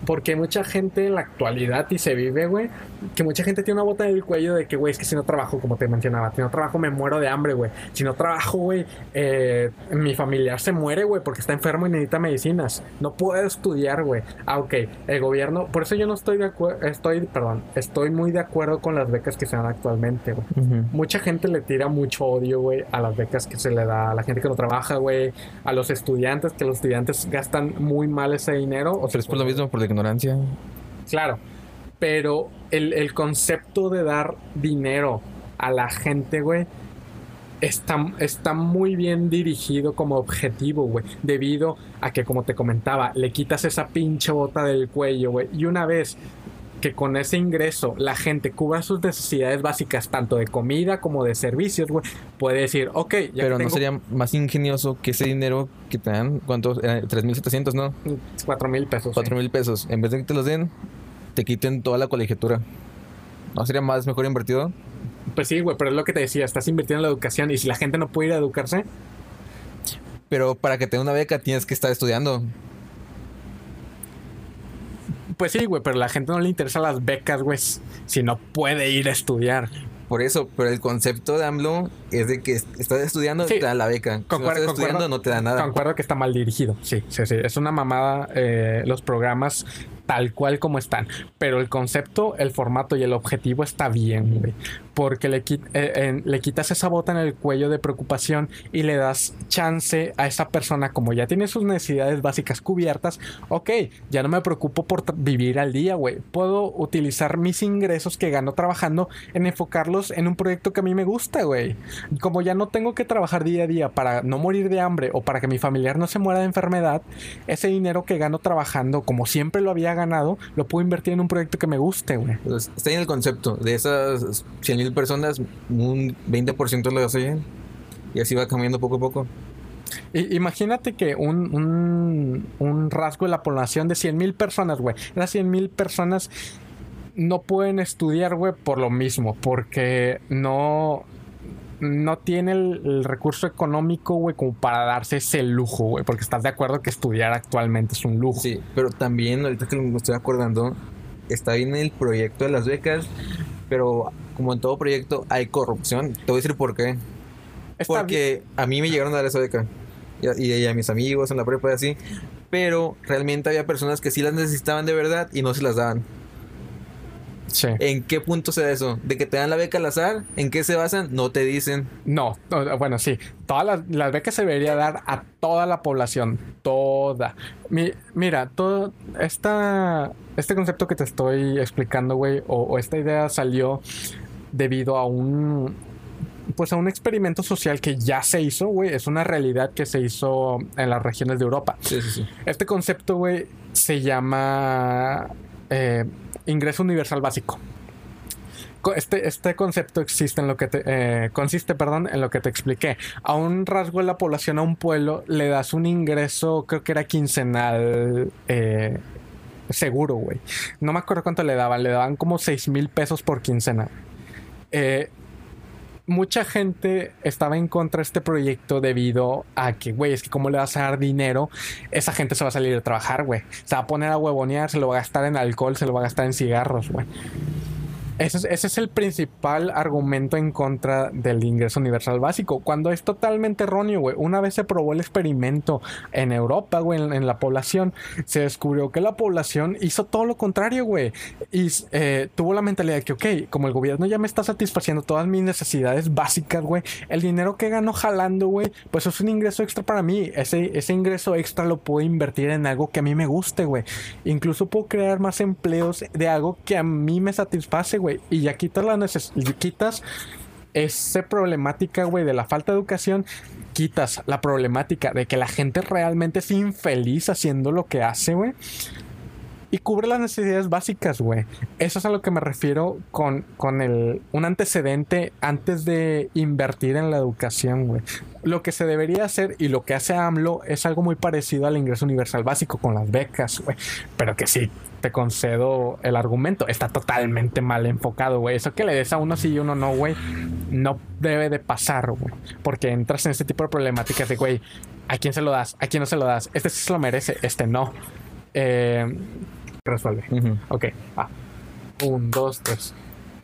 Porque mucha gente en la actualidad y se vive, güey, que mucha gente tiene una bota en el cuello de que, güey, es que si no trabajo, como te mencionaba, si no trabajo me muero de hambre, güey. Si no trabajo, güey, eh, mi familiar se muere, güey, porque está enfermo y necesita medicinas. No puedo estudiar, güey. Ah, ok, el gobierno, por eso yo no estoy de acuerdo, estoy, perdón, estoy muy de acuerdo con las becas que se dan actualmente, güey. Mucha gente le tira mucho odio, güey, a las becas que se le da a la gente que no trabaja, güey, a los estudiantes, que los estudiantes gastan muy mal ese dinero. O Pero es por lo mismo, por la ignorancia. Claro, pero el, el concepto de dar dinero a la gente, güey, está, está muy bien dirigido como objetivo, güey, debido a que, como te comentaba, le quitas esa pinche bota del cuello, güey, y una vez que con ese ingreso la gente cubra sus necesidades básicas, tanto de comida como de servicios, güey, puede decir, ok, ya Pero que no tengo sería más ingenioso que ese dinero que te dan, ¿cuántos? Eh, 3.700, ¿no? cuatro mil pesos. Cuatro mil pesos. En vez de que te los den, te quiten toda la colegiatura. ¿No sería más mejor invertido? Pues sí, güey, pero es lo que te decía, estás invirtiendo en la educación y si la gente no puede ir a educarse, Pero para que te den una beca tienes que estar estudiando. Pues sí, güey, pero a la gente no le interesan las becas, güey, si no puede ir a estudiar. Por eso, pero el concepto de AMLO es de que est- estás estudiando Sí. te dan la beca. Si no Concuerdo- estás estudiando concuerdo- no te dan nada. Concuerdo que está mal dirigido. Sí, sí, sí. Es una mamada eh, los programas tal cual como están. Pero el concepto, el formato y el objetivo está bien, güey. Porque le, eh, le quitas esa bota en el cuello de preocupación y le das chance a esa persona, como ya tiene sus necesidades básicas cubiertas, ok, ya no me preocupo por vivir al día, güey. Puedo utilizar mis ingresos que gano trabajando en enfocarlos en un proyecto que a mí me gusta, güey. Como ya no tengo que trabajar día a día para no morir de hambre o para que mi familiar no se muera de enfermedad, ese dinero que gano trabajando, como siempre lo había ganado, lo puedo invertir en un proyecto que me guste, güey. Entonces, está en el concepto. De esas 100 mil personas, un 20% lo hacen. Y así va cambiando poco a poco. Imagínate que un, un, un rasgo de la población de 100 mil personas, güey. Las 100 mil personas no pueden estudiar, güey, por lo mismo. Porque no, no tiene el, el recurso económico, güey, como para darse ese lujo, güey. Porque estás de acuerdo que estudiar actualmente es un lujo. Sí, pero también, ahorita que me estoy acordando, está bien el proyecto de las becas, Pero como en todo proyecto hay corrupción. Te voy a decir por qué. Está Porque a mí me llegaron a dar esa beca. Y a, y a mis amigos en la prepa y así. Pero realmente había personas que sí las necesitaban de verdad y no se las daban. Sí. ¿En qué punto se da eso? ¿De que te dan la beca al azar? ¿En qué se basan? No te dicen. No, no, bueno, sí. Todas las, las becas se debería dar a toda la población. Toda. Mi- mira, todo esta, este concepto que te estoy explicando, güey, o, o esta idea salió debido a un pues a un experimento social que ya se hizo, güey. Es una realidad que se hizo en las regiones de Europa. Sí, sí, sí. Este concepto, güey, se llama eh, ingreso universal básico. Co- Este, este concepto existe en lo que te, eh, consiste, perdón, en lo que te expliqué. A un rasgo de la población, a un pueblo, le das un ingreso, creo que era quincenal eh, seguro, güey. No me acuerdo cuánto le daban, le daban como 6 mil pesos por quincena. Eh, mucha gente estaba en contra de este proyecto debido a que, güey, es que como le vas a dar dinero, esa gente se va a salir a trabajar, güey. Se va a poner a huevonear, se lo va a gastar en alcohol, se lo va a gastar en cigarros, güey. Ese es, el principal argumento en contra del ingreso universal básico, cuando es totalmente erróneo, güey. Una vez se probó el experimento en Europa, güey, en, en la población, se descubrió que la población hizo todo lo contrario, güey. Y eh, tuvo la mentalidad de que, ok, como el gobierno ya me está satisfaciendo todas mis necesidades básicas, güey, el dinero que gano jalando, güey, pues es un ingreso extra para mí. Ese, ese ingreso extra lo puedo invertir en algo que a mí me guste, güey. Incluso puedo crear más empleos de algo que a mí me satisface, Y ya quitas la neces quitas esa problemática, güey, de la falta de educación, quitas la problemática de que la gente realmente es infeliz haciendo lo que hace, güey. Y cubre las necesidades básicas, güey. Eso es a lo que me refiero con, con el, un antecedente antes de invertir en la educación, güey. Lo que se debería hacer y lo que hace AMLO es algo muy parecido al ingreso universal básico con las becas, güey. Pero que sí, te concedo el argumento. Está totalmente mal enfocado, güey. Eso que le des a uno sí y uno no, güey, no debe de pasar, güey. Porque entras en este tipo de problemáticas de, güey, ¿a quién se lo das? ¿A quién no se lo das? Este sí se lo merece, este no. Eh, resuelve. Ujú. Ok, va. Un, dos, tres.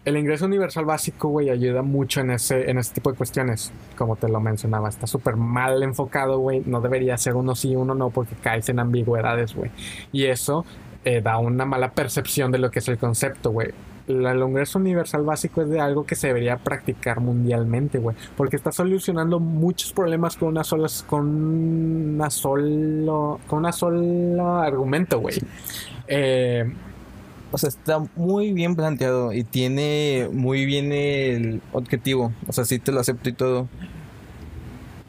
El ingreso universal básico, güey, ayuda mucho en ese, en ese tipo de cuestiones. Como te lo mencionaba, está súper mal enfocado, güey. No debería ser uno sí, uno no, porque caes en ambigüedades, güey. Y eso eh, da una mala percepción de lo que es el concepto, güey. La- El ingreso universal básico es de algo que se debería practicar mundialmente, güey. Porque está solucionando muchos problemas con una sola, con una solo, con una sola argumento, güey. Eh, O sea, está muy bien planteado y tiene muy bien el objetivo. O sea, sí te lo acepto y todo.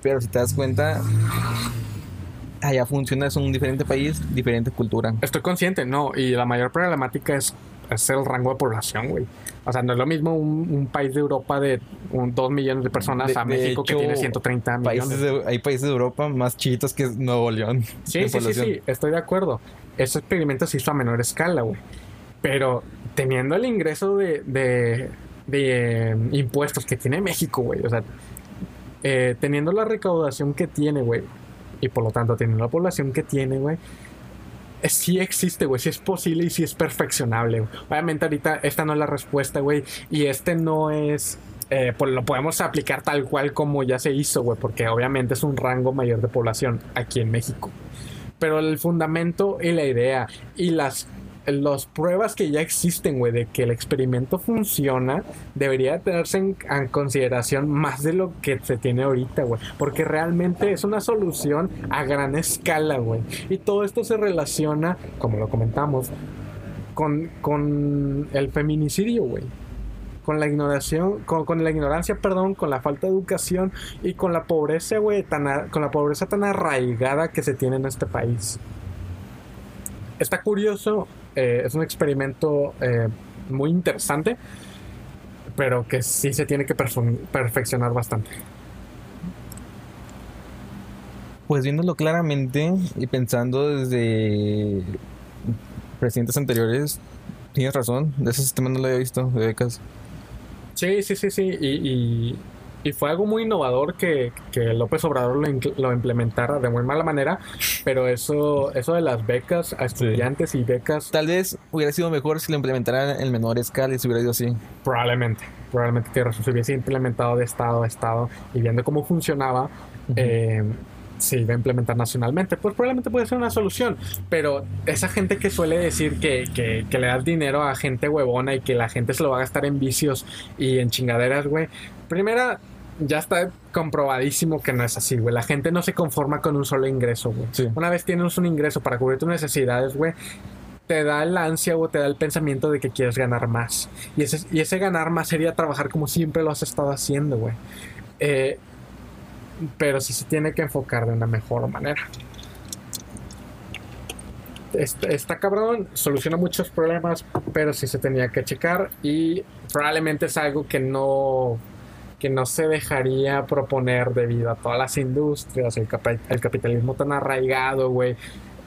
Pero si te das cuenta, allá funciona, es un diferente país, diferente cultura. Estoy consciente, no, y la mayor problemática es, es el rango de población, güey. O sea, no es lo mismo un, un país de Europa de un, 2 millones de personas De- a México que tiene 130 millones. Países de- hay países de Europa más chiquitos que Nuevo León. Sí, sí, sí, sí, estoy de acuerdo. Ese experimento se hizo a menor escala, güey. Pero teniendo el ingreso de, de, de, eh, impuestos que tiene México, güey, o sea, eh, teniendo la recaudación que tiene, güey, y por lo tanto teniendo la población que tiene, güey, sí existe, güey, sí es posible y sí es perfeccionable. Obviamente ahorita esta no es la respuesta, güey, y este no es... eh, pues lo podemos aplicar tal cual como ya se hizo, güey, porque obviamente es un rango mayor de población aquí en México. Pero el fundamento y la idea y las, las pruebas que ya existen, güey, de que el experimento funciona, debería tenerse en, en consideración más de lo que se tiene ahorita, güey. Porque realmente es una solución a gran escala, güey. Y todo esto se relaciona, como lo comentamos, con, con el feminicidio, güey. Con la ignoración, con, con la ignorancia, perdón, con la falta de educación y con la pobreza, güey, tan con la pobreza tan arraigada que se tiene en este país. Está curioso, eh, es un experimento eh, muy interesante, pero que sí se tiene que perfeccionar bastante. Pues viéndolo claramente y pensando desde presidentes anteriores, tienes razón, de ese sistema no lo había visto, de becas. Sí, sí, sí, sí. Y, y y fue algo muy innovador que, que López Obrador lo, lo implementara de muy mala manera, pero eso, eso de las becas a estudiantes y becas, Tal vez hubiera sido mejor si lo implementaran en menor escala y se hubiera ido así. probablemente, probablemente que se hubiese implementado de estado a estado y viendo cómo funcionaba, eh, se iba a implementar nacionalmente, pues probablemente puede ser una solución, pero esa gente que suele decir que, que, que le das dinero a gente huevona y que la gente se lo va a gastar en vicios y en chingaderas, güey, primera, ya está comprobadísimo que no es así, güey, la gente no se conforma con un solo ingreso, güey. Sí. Una vez tienes un ingreso para cubrir tus necesidades, güey, te da el ansia o te da el pensamiento de que quieres ganar más. Y ese, y ese ganar más sería trabajar como siempre lo has estado haciendo, güey. Eh, pero sí se tiene que enfocar de una mejor manera. Está, está cabrón, soluciona muchos problemas, pero sí se tenía que checar y probablemente es algo que no que no se dejaría proponer debido a todas las industrias, el, capitalismo tan arraigado, güey.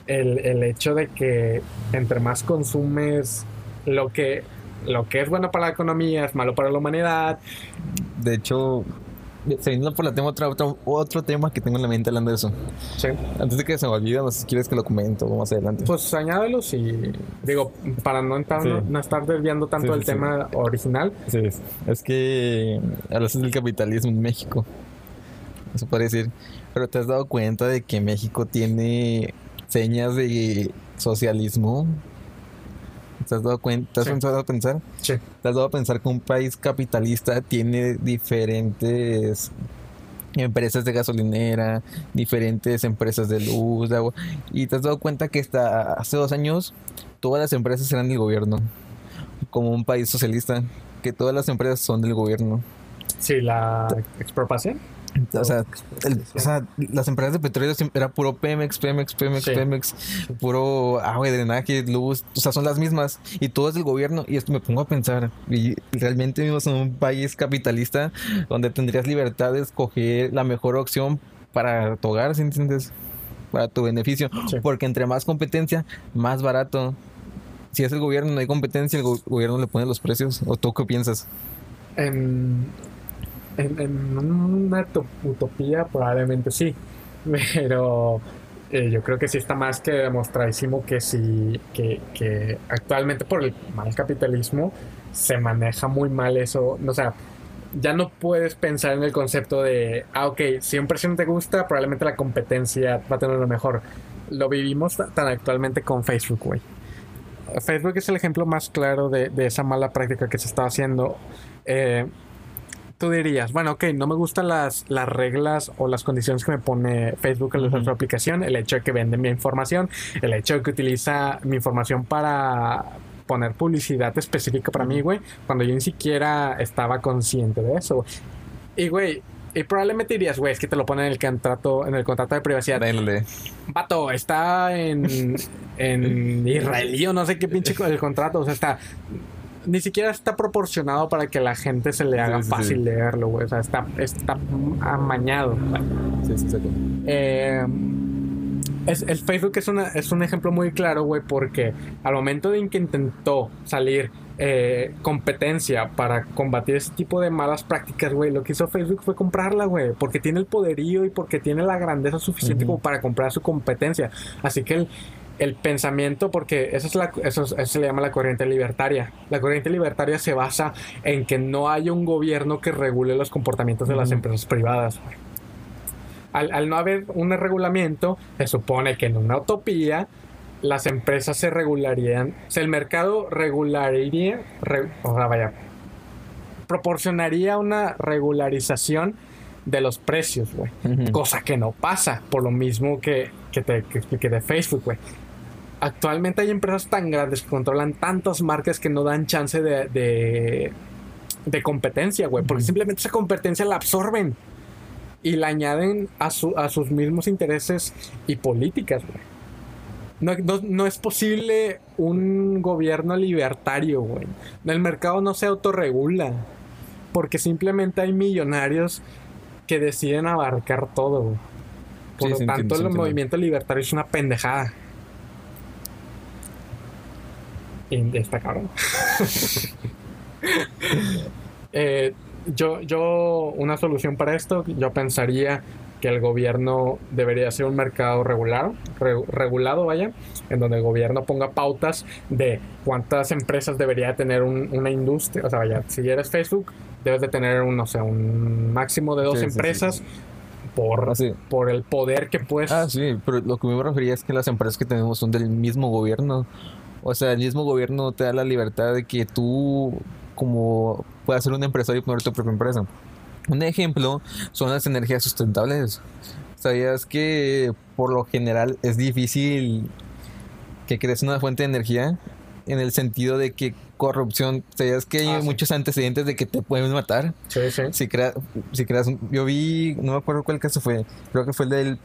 El, el hecho de que entre más consumes lo que, lo que es bueno para la economía es malo para la humanidad. De hecho, siguiendo por la tema, otro, otro, otro tema que tengo en la mente hablando de eso. Sí. Antes de que se me olvide, no sé si quieres que lo comento más adelante. Pues añádelos y digo, para no, entrar, Sí. no, no estar desviando tanto Sí, del tema original. Sí, es, es que hablas del capitalismo en México. Eso puede decir. Pero te has dado cuenta de que México tiene señas de socialismo. ¿Te has dado cuenta? ¿Te has Sí. pensado a pensar? Sí. ¿Te has dado a pensar que un país capitalista tiene diferentes empresas de gasolinera, diferentes empresas de luz, de agua? Y te has dado cuenta que hasta hace dos años todas las empresas eran del gobierno. Como un país socialista, que todas las empresas son del gobierno. Sí, la expropiación. O sea, el- o sea, las empresas de petróleo siempre era puro Pemex, Pemex, Pemex, Sí. Pemex, puro agua, drenaje, luz, o sea, son las mismas y todo es del gobierno y esto me pongo a pensar y realmente vivimos en un país capitalista donde tendrías libertad de escoger la mejor opción para tu hogar, ¿sí entiendes? Para tu beneficio, Sí. porque entre más competencia, más barato. Si es el gobierno, no hay competencia, el go- gobierno le pone los precios. ¿O tú qué piensas? En, en, una to- utopía probablemente sí, pero eh, yo creo que sí está más que demostradísimo que sí, que, que actualmente por el mal capitalismo se maneja muy mal eso, o sea, ya no puedes pensar en el concepto de, ah, ok, si un presidente te gusta, probablemente la competencia va a tener lo mejor. Lo vivimos ta- tan actualmente con Facebook, güey. Facebook es el ejemplo más claro de, de esa mala práctica que se está haciendo. Eh, tú dirías, bueno, ok, no me gustan las, las reglas o las condiciones que me pone Facebook al usar Ujú. su aplicación, el hecho de que vende mi información, el hecho de que utiliza mi información para poner publicidad específica para mí, güey, cuando yo ni siquiera estaba consciente de eso. Y, güey, y probablemente dirías, güey, es que te lo ponen en el contrato, en el contrato de privacidad. Dale. Vato, está en, en israelí o no sé qué pinche el contrato. O sea, está. Ni siquiera está proporcionado para que la gente se le haga Sí, fácil sí. leerlo, güey. O sea, está, está amañado. Sí, sí, sí. Eh, es, el Facebook es, una, es un ejemplo muy claro, güey, porque al momento de en que intentó salir eh, competencia para combatir ese tipo de malas prácticas, güey, lo que hizo Facebook fue comprarla, güey, porque tiene el poderío y porque tiene la grandeza suficiente como para comprar su competencia. Así que el, el pensamiento, porque eso, es la, eso, es- eso se le llama la corriente libertaria. La corriente libertaria se basa en que no haya un gobierno que regule los comportamientos de las empresas privadas. Al, al no haber un regulamiento, se supone que en una utopía las empresas se regularían, o sea, el mercado regularía, re- o sea, vaya, proporcionaría una regularización de los precios, güey. Cosa que no pasa, por lo mismo que, que te que de Facebook, güey. Actualmente hay empresas tan grandes que controlan tantas marcas que no dan chance de, de, de competencia, güey. Porque simplemente esa competencia la absorben y la añaden a, su, a sus mismos intereses y políticas, güey. No, no- no es posible un gobierno libertario, güey. El mercado no se autorregula. Porque simplemente hay millonarios que deciden abarcar todo, güey. Por Sí, lo tanto, entiendo, el movimiento libertario es una pendejada. Y está cabrón. Eh, yo, yo, una solución para esto, yo pensaría que el gobierno debería ser un mercado regular, re- regulado, vaya, en donde el gobierno ponga pautas de cuántas empresas debería tener un- una industria. O sea, vaya, si eres Facebook, debes de tener un, no sé, un máximo de dos Sí, sí, sí. empresas por, Ah, sí. por el poder que puedes. Ah, sí, pero lo que me refería es que las empresas que tenemos son del mismo gobierno. O sea, el mismo gobierno te da la libertad de que tú, como puedas ser un empresario y poner tu propia empresa. Un ejemplo son las energías sustentables. ¿Sabías que por lo general es difícil que crees una fuente de energía? En el sentido de que corrupción, ¿sabías que hay Ah, sí. muchos antecedentes de que te pueden matar? Sí, sí. Si, crea- si creas, yo vi, no me acuerdo cuál caso fue, creo que fue el del,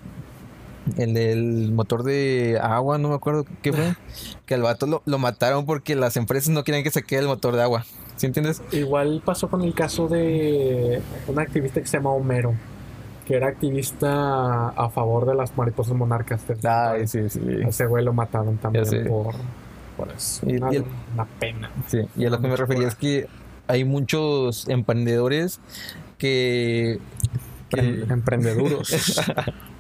el del motor de agua, no me acuerdo qué fue, que al vato lo, lo mataron porque las empresas no querían que se quede el motor de agua, ¿sí entiendes? Igual pasó con el caso de un activista que se llama Homero, que era activista a favor de las mariposas monarcas. santuario. sí, sí, A ese güey lo mataron también por, por eso. Y- una, y el- una pena. sí. Y a lo que me refería es que hay muchos emprendedores que... que- Em- Emprendeduros.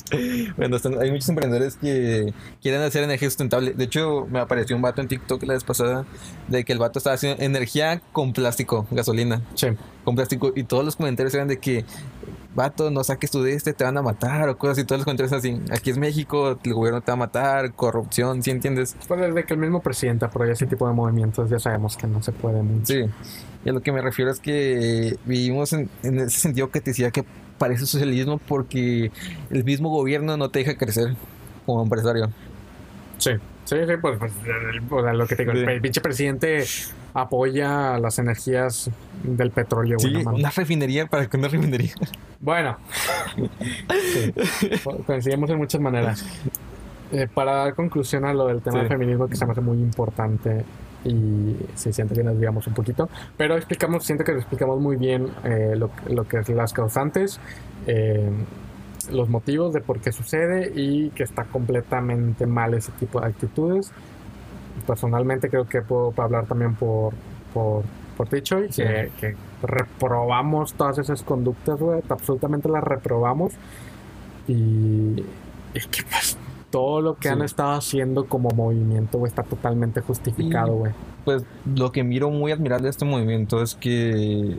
Bueno, están- hay muchos emprendedores que quieren hacer energía sustentable. De hecho, me apareció un vato en TikTok la vez pasada de que el vato estaba haciendo energía con plástico, gasolina, sí. con plástico. Y todos los comentarios eran de que, vato, no saques tú de este, te van a matar o cosas así. Todos los comentarios así. Aquí es México, el gobierno te va a matar, corrupción, ¿sí entiendes? Pues desde que el mismo presidente apoya ese tipo de movimientos, ya sabemos que no se puede mucho. Sí. Y a lo que me refiero es que vivimos en, en ese sentido que te decía que parece socialismo porque el mismo gobierno no te deja crecer como empresario. Sí, sí, sí, pues, pues, o sea, lo que te digo, el Sí. pinche presidente apoya las energías del petróleo, Sí, una refinería para que una refinería. Bueno, sí, coincidimos en muchas maneras. Eh, para dar conclusión a lo del tema Sí. del feminismo, que se me hace muy importante y sí siento que nos desviamos un poquito, pero explicamos, siento que explicamos muy bien eh, lo, lo que es las causantes, eh, los motivos de por qué sucede y que está completamente mal ese tipo de actitudes. Personalmente creo que puedo hablar también por, por, por ti, Choy, Sí. que, que reprobamos todas esas conductas, güey, absolutamente las reprobamos y, y que pues todo lo que Sí. han estado haciendo como movimiento, güey, está totalmente justificado, güey. Pues lo que miro muy admirable de este movimiento es que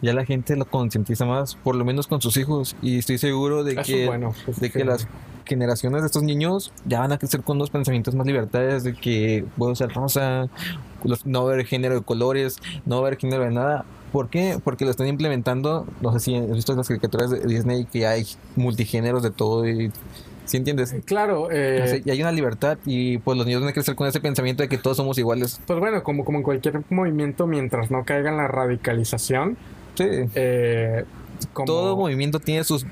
ya la gente lo concientiza más, por lo menos con sus hijos. Y estoy seguro de Eso que, bueno. pues, de sí. que las generaciones de estos niños ya van a crecer con unos pensamientos más libertades de que puedo ser rosa, no ver género de colores, no ver género de nada. ¿Por qué? Porque lo están implementando, no sé si has visto las caricaturas de Disney que hay multigéneros de todo y ¿sí entiendes? Claro, eh, O sea, y hay una libertad y pues los niños van a crecer con ese pensamiento de que todos somos iguales. pues bueno, como, como en cualquier movimiento, mientras no caiga en la radicalización, Sí. eh, como... Todo movimiento tiene sus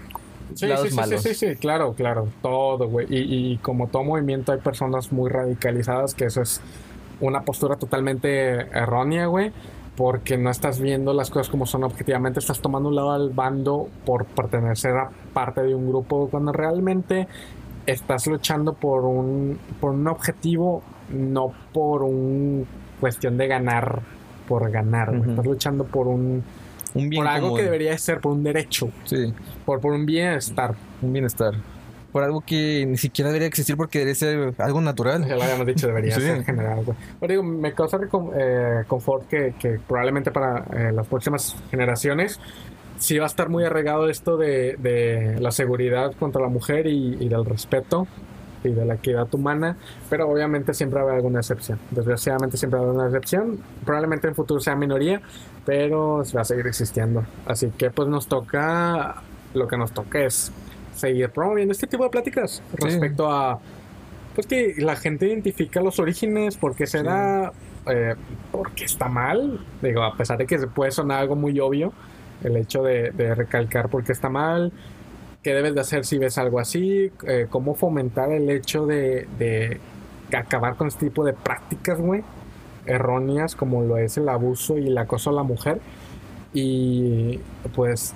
Sí, lados sí, sí, malos. sí, sí, sí, claro, claro, todo, güey. Y, y como todo movimiento hay personas muy radicalizadas, que eso es una postura totalmente errónea, güey, porque no estás viendo las cosas como son objetivamente, estás tomando un lado al bando por pertenecer a parte de un grupo, cuando realmente estás luchando por un, por un objetivo, no por un cuestión de ganar por ganar. Estás luchando por un Un bien por algo común. que debería ser, por un derecho, Sí, por, por un bienestar. un bienestar. Por algo que ni siquiera debería existir porque debería ser algo natural. Ya lo habíamos dicho, debería Sí. ser en general. Pero digo, me causa eh, confort que, que probablemente para eh, las próximas generaciones sí va a estar muy arraigado esto de, de la seguridad contra la mujer y, y del respeto y de la equidad humana, pero obviamente siempre va a haber alguna excepción. Desgraciadamente siempre va a haber una excepción. Probablemente en el futuro sea minoría, pero va a seguir existiendo. Así que pues nos toca, lo que nos toca es seguir promoviendo este tipo de pláticas respecto a pues que la gente identifica los orígenes, por qué se da, eh, por qué está mal. Digo, a pesar de que puede sonar algo muy obvio, el hecho de, recalcar por qué está mal, qué debes de hacer si ves algo así, eh, cómo fomentar el hecho de, acabar con este tipo de prácticas, güey, erróneas como lo es el abuso y el acoso a la mujer. Y pues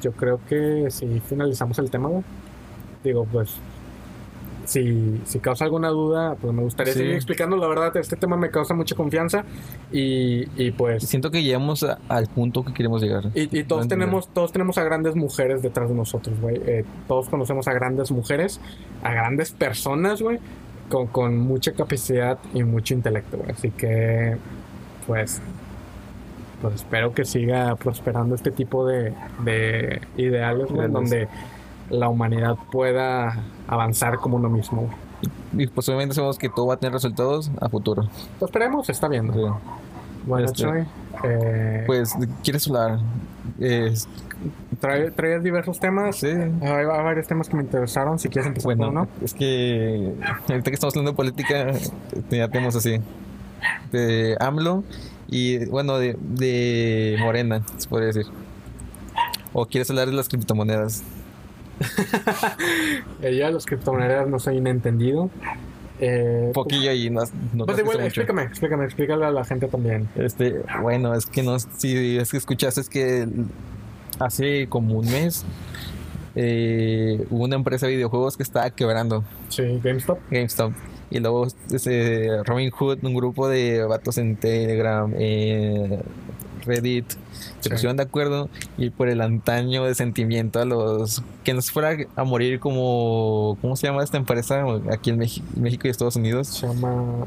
yo creo que si finalizamos el tema, digo, pues si, si causa alguna duda, pues me gustaría Sí. seguir explicando. La verdad, este tema me causa mucha confianza y, y pues... Siento que llegamos a- al punto que queremos llegar. Y, y todos No tenemos, todos tenemos a grandes mujeres detrás de nosotros, güey. Eh, todos conocemos a grandes mujeres, a grandes personas, güey, con, con mucha capacidad y mucho intelecto, güey. Así que, pues, pues espero que siga prosperando este tipo de, de ideales, güey, donde la humanidad pueda avanzar como uno mismo. Y pues obviamente sabemos que todo va a tener resultados a futuro. Lo esperemos, está viendo. Sí. Bueno, Este, Choy, eh, Pues, ¿quieres hablar? Trae- traes diversos temas. sí. Hay, hay varios temas que me interesaron. Si quieres empezar Bueno, uno. es que ahorita que estamos hablando de política, ya tenemos así. De AMLO y, bueno, de, de Morena, se podría decir. ¿O quieres hablar de las criptomonedas? Eh, de los criptomonedas no soy un entendido. Eh, poquillo y no, no pues igual, explícame, explícame, explícale a la gente también. Este, bueno, es que no, si es que escuchaste, es que hace como un mes eh, hubo una empresa de videojuegos que estaba quebrando, Sí, GameStop. GameStop. Y luego ese Robin Hood, un grupo de vatos en Telegram, eh, Reddit, se Sí. pusieron de acuerdo y por el antaño de sentimiento a los que nos fuera a morir como, ¿cómo se llama esta empresa aquí en México, México y Estados Unidos? Se llama.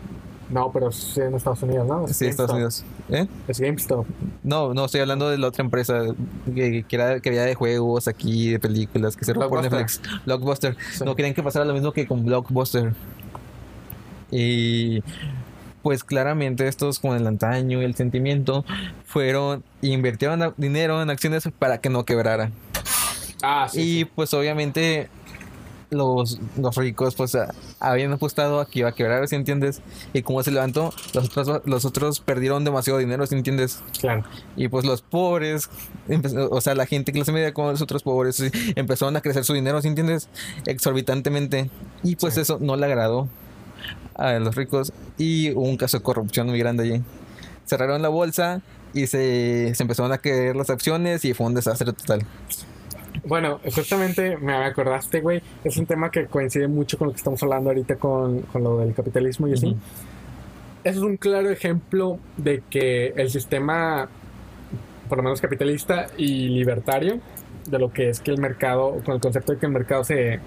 No, pero es en Estados Unidos, ¿no? Es Sí, Estados GameStop. Unidos. ¿Eh? Es GameStop. No, no, estoy hablando de la otra empresa que, que era, que había de juegos aquí, de películas, que se por. Netflix. Blockbuster. Sí. No querían que pasara lo mismo que con Blockbuster. Y pues claramente estos con el antaño y el sentimiento fueron invirtieron dinero en acciones para que no quebrara. Ah, sí. y pues obviamente los, los ricos pues a- habían apostado a que iba a quebrar, ¿sí entiendes? Y como se levantó, los otros, los otros perdieron demasiado dinero, ¿sí entiendes? claro. Y pues los pobres, o sea, la gente clase media con los otros pobres, empezaron a crecer su dinero, ¿sí entiendes? Exorbitantemente. Y pues Sí. eso no le agradó a los ricos y hubo un caso de corrupción muy grande allí. Cerraron la bolsa y se, se empezaron a caer las acciones y fue un desastre total. Bueno, justamente me acordaste, güey. Es un tema que coincide mucho con lo que estamos hablando ahorita con, con lo del capitalismo y así. Ujú. Eso es un claro ejemplo de que el sistema, por lo menos capitalista y libertario, de lo que es que el mercado, con el concepto de que el mercado se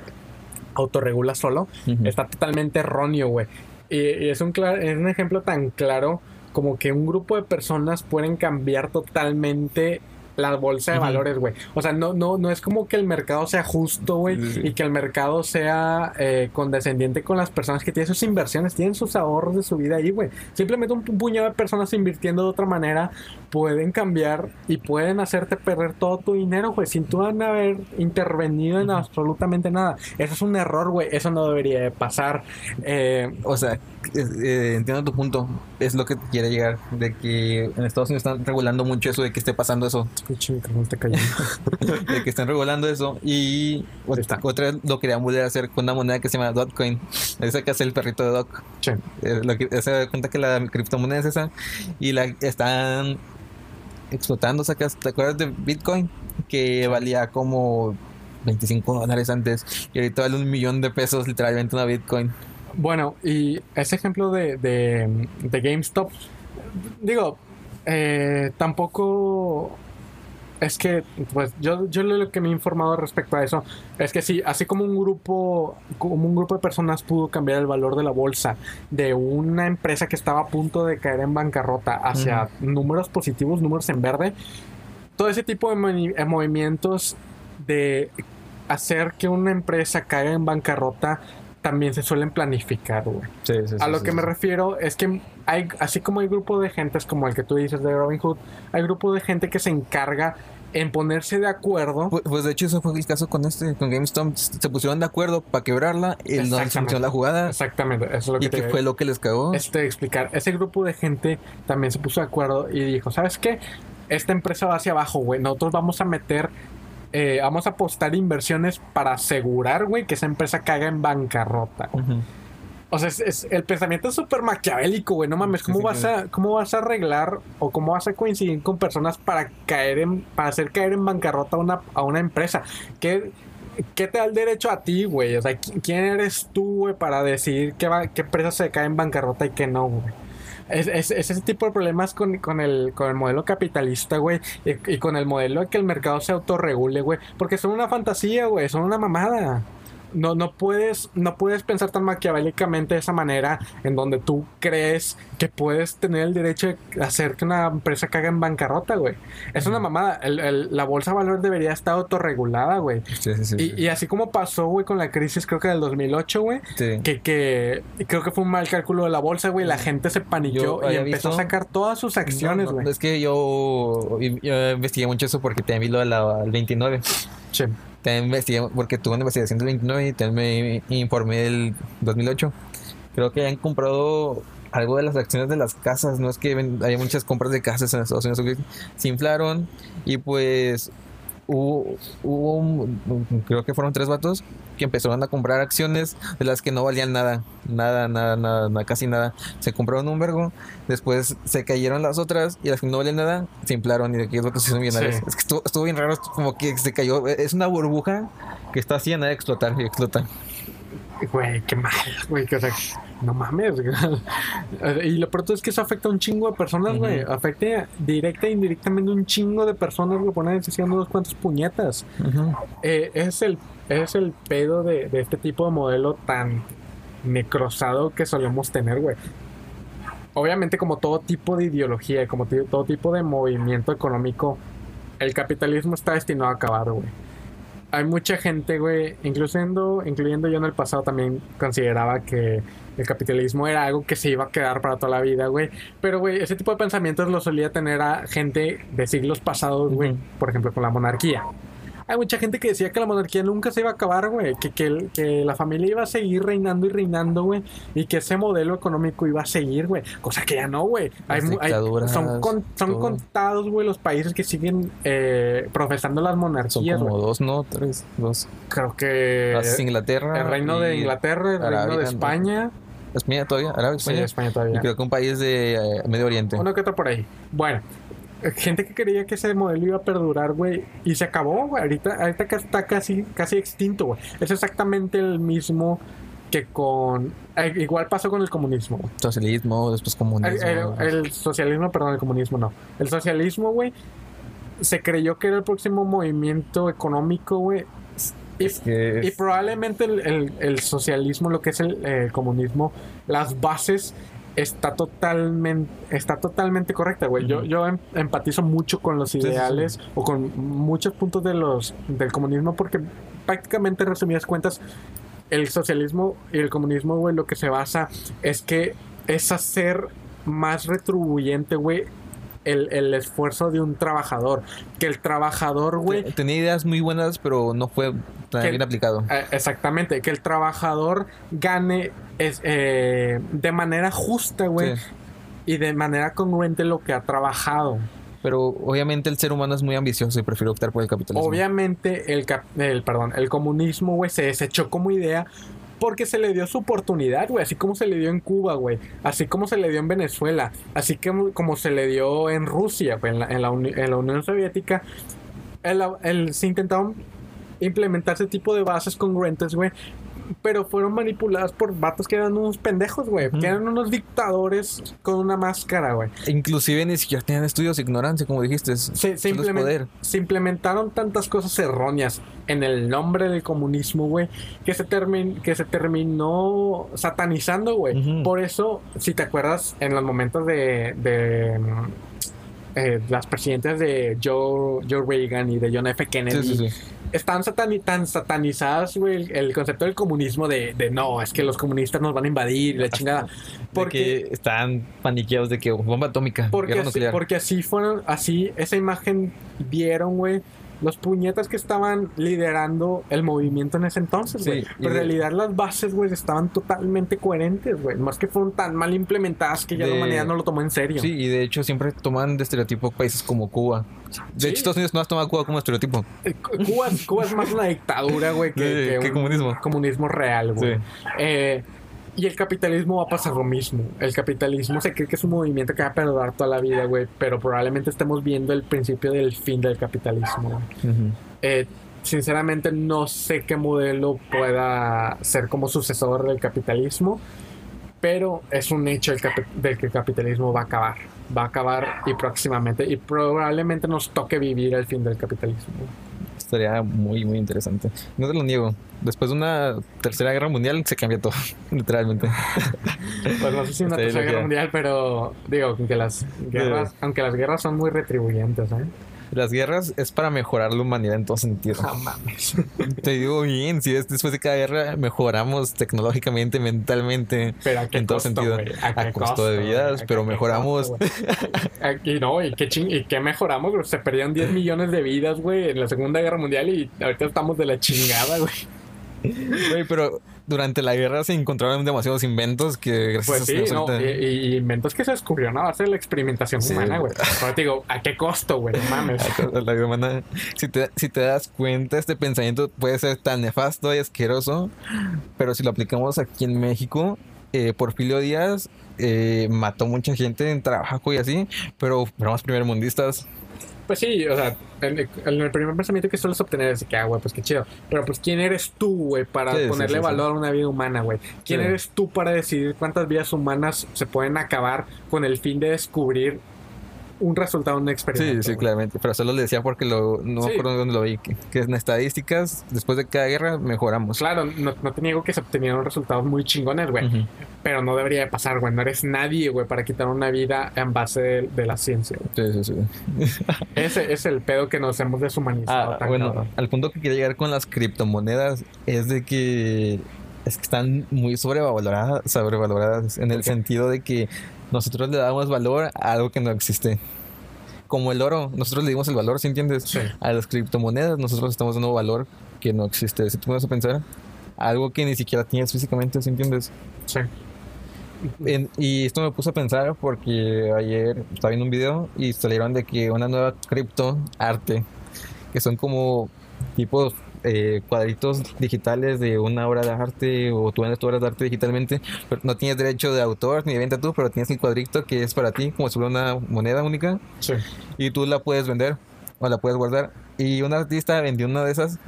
autorregula solo, está totalmente erróneo, güey. Y, y es, un es un ejemplo tan claro como que un grupo de personas pueden cambiar totalmente la bolsa de valores, güey. O sea, no, no, no es como que el mercado sea justo, güey, Sí, y que el mercado sea eh, condescendiente con las personas que tienen sus inversiones, tienen sus ahorros de su vida ahí, güey. Simplemente un pu- puñado de personas invirtiendo de otra manera pueden cambiar y pueden hacerte perder todo tu dinero, güey, sin tú haber intervenido en absolutamente nada. Eso es un error, güey. Eso no debería de pasar. Eh, O sea, eh, entiendo tu punto. Es lo que quiere llegar. De que en Estados Unidos están regulando mucho eso, de que esté pasando eso. Micrófono está cayendo. De que están regulando eso. Y otra vez lo querían volver a hacer con una moneda que se llama Dotcoin. Esa que hace el perrito de Doc. Eh, lo que- se da cuenta que la criptomoneda es esa. Y la están explotando. ¿sacas? ¿Te acuerdas de Bitcoin? Que valía como 25 dólares antes. Y ahorita vale un millón de pesos literalmente una Bitcoin. Bueno, y ese ejemplo de, de, de GameStop, digo, eh, tampoco es que, pues yo, yo lo que me he informado respecto a eso es que sí, así como un grupo, como un grupo de personas pudo cambiar el valor de la bolsa de una empresa que estaba a punto de caer en bancarrota hacia números positivos, números en verde, todo ese tipo de eh, movimientos de hacer que una empresa caiga en bancarrota también se suelen planificar, güey. Sí, sí, A lo que me refiero es que hay, así como hay grupo de gentes como el que tú dices de Robin Hood, hay grupo de gente que se encarga en ponerse de acuerdo. Pues, pues, de hecho eso fue el caso con este, con GameStop. Se pusieron de acuerdo para quebrarla y no funcionó la jugada. Exactamente, eso es lo que ¿Y fue lo que les cagó? Esto de explicar. Ese grupo de gente también se puso de acuerdo y dijo, ¿sabes qué? Esta empresa va hacia abajo, güey. Nosotros vamos a meter, eh, vamos a apostar inversiones para asegurar, güey, que esa empresa caiga en bancarrota. güey". Ujú. O sea, es, es- el pensamiento es súper maquiavélico, güey. No mames, ¿cómo sí, vas a, cómo vas a arreglar o cómo vas a coincidir con personas para caer en, para hacer caer en bancarrota a una, a una empresa? Que ¿qué te da el derecho a ti, güey? O sea, ¿qui- ¿quién eres tú, güey, para decir qué, va, qué empresa se cae en bancarrota y qué no, güey? Es, es- es ese tipo de problemas con, con el, con el modelo capitalista, güey, y, y con el modelo de que el mercado se autorregule, güey, porque son una fantasía, güey, son una mamada. No, no puedes, no puedes pensar tan maquiavélicamente de esa manera en donde tú crees que puedes tener el derecho de hacer que una empresa caiga en bancarrota, güey. Es una mamada. El- el- la bolsa de valores debería estar autorregulada, güey. Sí, sí, sí. Y, y así como pasó, güey, con la crisis, creo que del 2008, güey, Sí. que, que creo que fue un mal cálculo de la bolsa, güey. La gente se paniqueó Yo y empezó a sacar todas sus acciones, No, no, güey. es que yo, yo investigué mucho eso porque también vi lo del 29. Sí. También investigué porque tuve una investigación del 29 y también me informé del 2008. Creo que han comprado algo de las acciones de las casas. No es que ven- hay muchas compras de casas en Estados Unidos se inflaron y pues hubo, creo que fueron tres vatos que empezaron a comprar acciones de las que no valían nada, nada, nada, nada, nada, casi nada. Se compraron un vergo, después se cayeron las otras y las que no valían nada se inflaron y de aquí es lo que se hicieron millonarios. Sí. Es que estuvo, estuvo bien raro, como que se cayó. Es una burbuja que está así a nada de explotar y explota. Güey, qué mal, güey. que, O sea, no mames. y lo pronto es que eso afecta a un chingo de personas, güey. Afecta directa e indirectamente a un chingo de personas, güey. Poner haciendo unos cuantos puñetas. Eh, es el es el pedo de, de este tipo de modelo tan necrosado que solemos tener, güey. Obviamente, como todo tipo de ideología, como todo tipo de movimiento económico, el capitalismo está destinado a acabar, güey. Hay mucha gente, güey, incluyendo, incluyendo yo en el pasado también consideraba que el capitalismo era algo que se iba a quedar para toda la vida, güey. Pero, güey, ese tipo de pensamientos lo solía tener a gente de siglos pasados, güey. Por ejemplo, con la monarquía. Hay mucha gente que decía que la monarquía nunca se iba a acabar, güey. Que, que, la familia iba a seguir reinando y reinando, güey. Y que ese modelo económico iba a seguir, güey. Cosa que ya no, güey. Hay hay- son con- son contados, güey, los países que siguen eh, profesando las Son monarquías, como dos, ¿no? Tres, dos. Creo que Inglaterra. el reino de Inglaterra, el reino de. España. España todavía, Arabia, Sí, España. España y todavía. creo que un país de eh, Medio Oriente. Uno que otro por ahí. Bueno, eh, gente que creía que ese modelo iba a perdurar, güey, y se acabó, güey. Ahorita, ahorita está casi, casi extinto, güey. Es exactamente el mismo que con. eh, igual pasó con el comunismo, güey. Socialismo, después El, comunismo. el- el socialismo, perdón, el comunismo no. El socialismo, güey, se creyó que era el próximo movimiento económico, güey. Y, Es que y es- probablemente el, el- el socialismo, lo que es el, el comunismo, las bases está totalmente está totalmente correcta, güey. Yo, yo em- empatizo mucho con los sí, sí. ideales o con muchos puntos de los del comunismo porque prácticamente en resumidas cuentas el socialismo y el comunismo, güey, lo que se basa es que es hacer más retribuyente, güey, el, el esfuerzo de un trabajador. Que el trabajador, güey, Tenía ideas muy buenas, pero no fue tan Que- bien aplicado. eh, exactamente, que el trabajador gane es, eh, de manera justa, güey, Sí. y de manera congruente lo que ha trabajado. Pero obviamente el ser humano es muy ambicioso y prefiere optar por el capitalismo. Obviamente el, cap- el, perdón, el comunismo, güey, se desechó como idea porque se le dio su oportunidad, güey, así como se le dio en Cuba, güey, así como se le dio en Venezuela, así que como se le dio en Rusia, güey, en la, Unión Soviética, el, el- se intentaron implementar ese tipo de bases congruentes, güey. Pero fueron manipuladas por vatos que eran unos pendejos, güey. Que eran unos dictadores con una máscara, güey. Inclusive ni siquiera tenían estudios, ignorancia, como dijiste. Se, se es implemen- poder. se implementaron tantas cosas erróneas en el nombre del comunismo, güey, que se, termin- que se terminó satanizando, güey. Por eso, si te acuerdas, en los momentos de, de, eh, las presidentes de Joe, Joe Reagan y de John F. Kennedy, Sí, sí, sí. Están satani- tan satanizadas, güey, el, el concepto del comunismo de, de no, es que los comunistas nos van a invadir la chingada. Porque están paniqueados de que bomba atómica, porque, así, porque así fueron, así esa imagen vieron, güey, los puñetas que estaban liderando el movimiento en ese entonces, güey. Pero en de- realidad las bases, güey, estaban totalmente coherentes, güey. Más que fueron tan mal implementadas que ya la humanidad no lo tomó en serio. Sí, y de hecho siempre toman de estereotipo países como Cuba. De Sí. hecho, Estados Unidos no has tomado Cuba como estereotipo. Eh, Cu- Cuba, Cuba es más una dictadura, güey, que, Sí, que que un comunismo. comunismo real, güey. Sí. Eh, y el capitalismo va a pasar lo mismo. El capitalismo se cree que es un movimiento que va a perdurar toda la vida, güey. Pero probablemente estemos viendo el principio del fin del capitalismo. Eh, sinceramente no sé qué modelo pueda ser como sucesor del capitalismo, pero es un hecho del que el capitalismo va a acabar. Va a acabar y próximamente, y probablemente nos toque vivir el fin del capitalismo. Estaría muy, muy interesante. No te lo niego. Después de una tercera guerra mundial se cambia todo, literalmente. Pues no sé si una tercera guerra mundial, pero digo, aunque las guerras, aunque las guerras son muy retribuyentes, ¿eh? Las guerras es para mejorar la humanidad en todo sentido. No mames. Te digo bien, si es después de cada guerra mejoramos tecnológicamente, mentalmente, Pero a qué en todo costo, sentido. A, costo de vidas, ¿A pero mejoramos. costo, y no, y qué, ching- y qué mejoramos. Se perdieron 10 millones de vidas, güey, en la Segunda Guerra Mundial y ahorita estamos de la chingada, güey. Güey, pero durante la guerra se encontraron demasiados inventos que gracias Pues sí, no, y, y inventos que se descubrieron a base de la experimentación Sí. humana, güey. Pero te digo, ¿a qué costo, güey? No mames. La humana- si, te, si te das cuenta, este pensamiento puede ser tan nefasto y asqueroso, pero si lo aplicamos aquí en México, eh, Porfirio Díaz eh, mató mucha gente en trabajo y así, pero éramos primermundistas. Pues sí, o sea, en, en el primer pensamiento que sueles obtener es que, ah, güey, pues qué chido. Pero pues, ¿quién eres tú, güey, para Sí, ponerle sí, sí. valor a una vida humana, güey? ¿Quién eres tú para decidir cuántas vidas humanas se pueden acabar con el fin de descubrir un resultado un Sí, experimento? sí, güey? claramente, pero solo le decía porque lo, no me Sí. acuerdo dónde lo vi, que, que en estadísticas, después de cada guerra, mejoramos. Claro, no, no te niego que se obtenieron resultados muy chingones, güey. Pero no debería de pasar, güey. No eres nadie, güey, para quitar una vida en base de, de la ciencia. Sí, sí, sí. Ese es el pedo que nos hemos deshumanizado. Ah, tan bueno, cabrón. al punto que quería llegar con las criptomonedas es de que es que están muy sobrevaloradas, sobrevaloradas en el sentido de que nosotros le damos valor a algo que no existe. Como el oro, nosotros le dimos el valor, ¿sí entiendes? Sí. A las criptomonedas nosotros estamos dando valor que no existe. Si tú pones a pensar, algo que ni siquiera tienes físicamente, ¿sí entiendes? Sí. En- y esto me puso a pensar porque ayer estaba viendo un video y salieron de que una nueva cripto arte, que son como tipos eh, cuadritos digitales de una obra de arte o tú vendes tu obra de arte digitalmente, pero no tienes derecho de autor ni de venta tú, pero tienes el cuadrito que es para ti, como si fuera una moneda única Sí. y tú la puedes vender o la puedes guardar. Y un artista vendió una de esas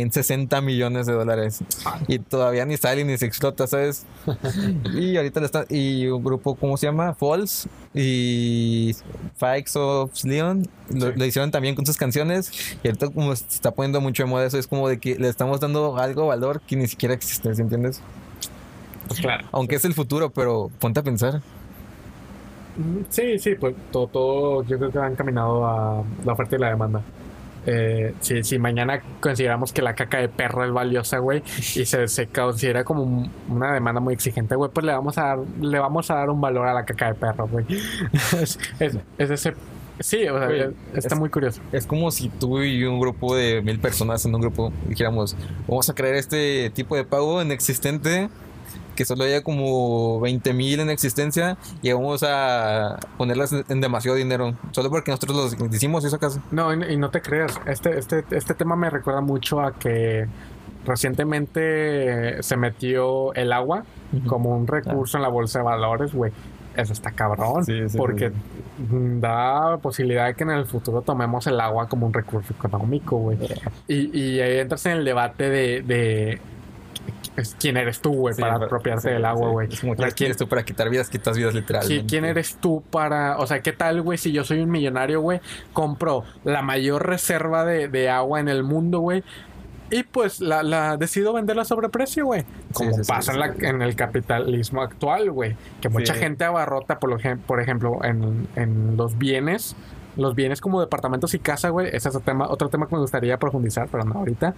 en 60 millones de dólares y todavía ni sale ni se explota, ¿sabes? y ahorita le está y un grupo ¿cómo se llama? Falls y Fikes of Leon lo, Sí. lo hicieron también con sus canciones y ahorita como se está poniendo mucho de moda eso es como de que le estamos dando algo valor que ni siquiera existe, ¿sí entiendes? Pues claro. Aunque es el futuro, pero ponte a pensar. Mm, Sí, sí, pues todo, todo yo creo que va encaminado a la oferta y la demanda. Eh, si, si mañana consideramos que la caca de perro es valiosa, güey, y se, se considera como un- una demanda muy exigente, güey, pues le vamos a dar, le vamos a dar un valor a la caca de perro, güey. es, es, es ese. Sí, o sea, está es- muy curioso. Es como si tú y un grupo de mil personas en un grupo dijéramos, vamos a crear este tipo de pago inexistente que solo haya como 20 mil en existencia y vamos a ponerlas en- demasiado dinero, solo porque nosotros los hicimos eso acaso. No, y, y no te creas, este, este, este tema me recuerda mucho a que recientemente se metió el agua como un recurso en la bolsa de valores, güey. Eso está cabrón, Sí, sí, porque sí. da posibilidad de que en el futuro tomemos el agua como un recurso económico, güey. Y, y ahí entras en el debate de, de es- quién eres tú, güey, Sí, para pero- apropiarte sí, del agua, sí. güey. Es como O sea, que esto para quitar vidas, quitas vidas ¿Qui- literalmente. ¿Quién eres tú para.? O sea, ¿qué tal, güey? Si yo soy un millonario, güey, compro la mayor reserva de, de agua en el mundo, güey. Y pues la, la decido venderla a sobreprecio, güey. Como sí, sí, pasa en, la- sí. en el capitalismo actual, güey. Que mucha Sí. gente abarrota, por, lo por ejemplo, en, en los bienes. Los bienes como departamentos y casa, güey. Ese es otro tema, otro tema que me gustaría profundizar, pero no ahorita.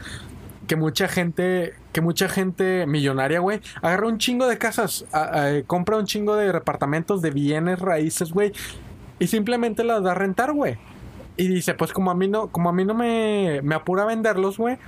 Que mucha gente, que mucha gente millonaria, güey, agarra un chingo de casas, a- compra un chingo de departamentos, de bienes raíces, güey, y simplemente las da a rentar, güey. Y dice, pues como a mí no, como a mí no me, me apura venderlos, güey,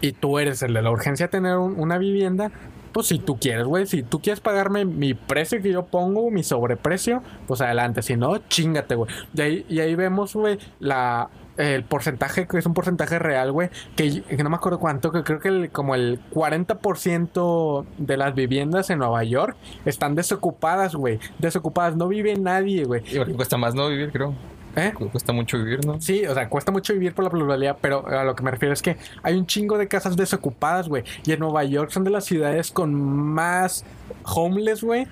y tú eres el de la urgencia de tener un- una vivienda, pues si tú quieres, güey, si tú quieres pagarme mi precio que yo pongo, mi sobreprecio, pues adelante, si no, chingate, güey. Y ahí, y ahí vemos, güey, la el porcentaje, que es un porcentaje real, güey, que, que no me acuerdo cuánto, que creo que el- como el 40% de las viviendas en Nueva York están desocupadas, güey. Desocupadas, no vive nadie, güey. Y porque cuesta más no vivir, creo. ¿Eh? Cuesta mucho vivir, ¿no? Sí, o sea, cuesta mucho vivir por la pluralidad, pero a lo que me refiero es que hay un chingo de casas desocupadas, güey. Y en Nueva York son de las ciudades con más homeless, güey.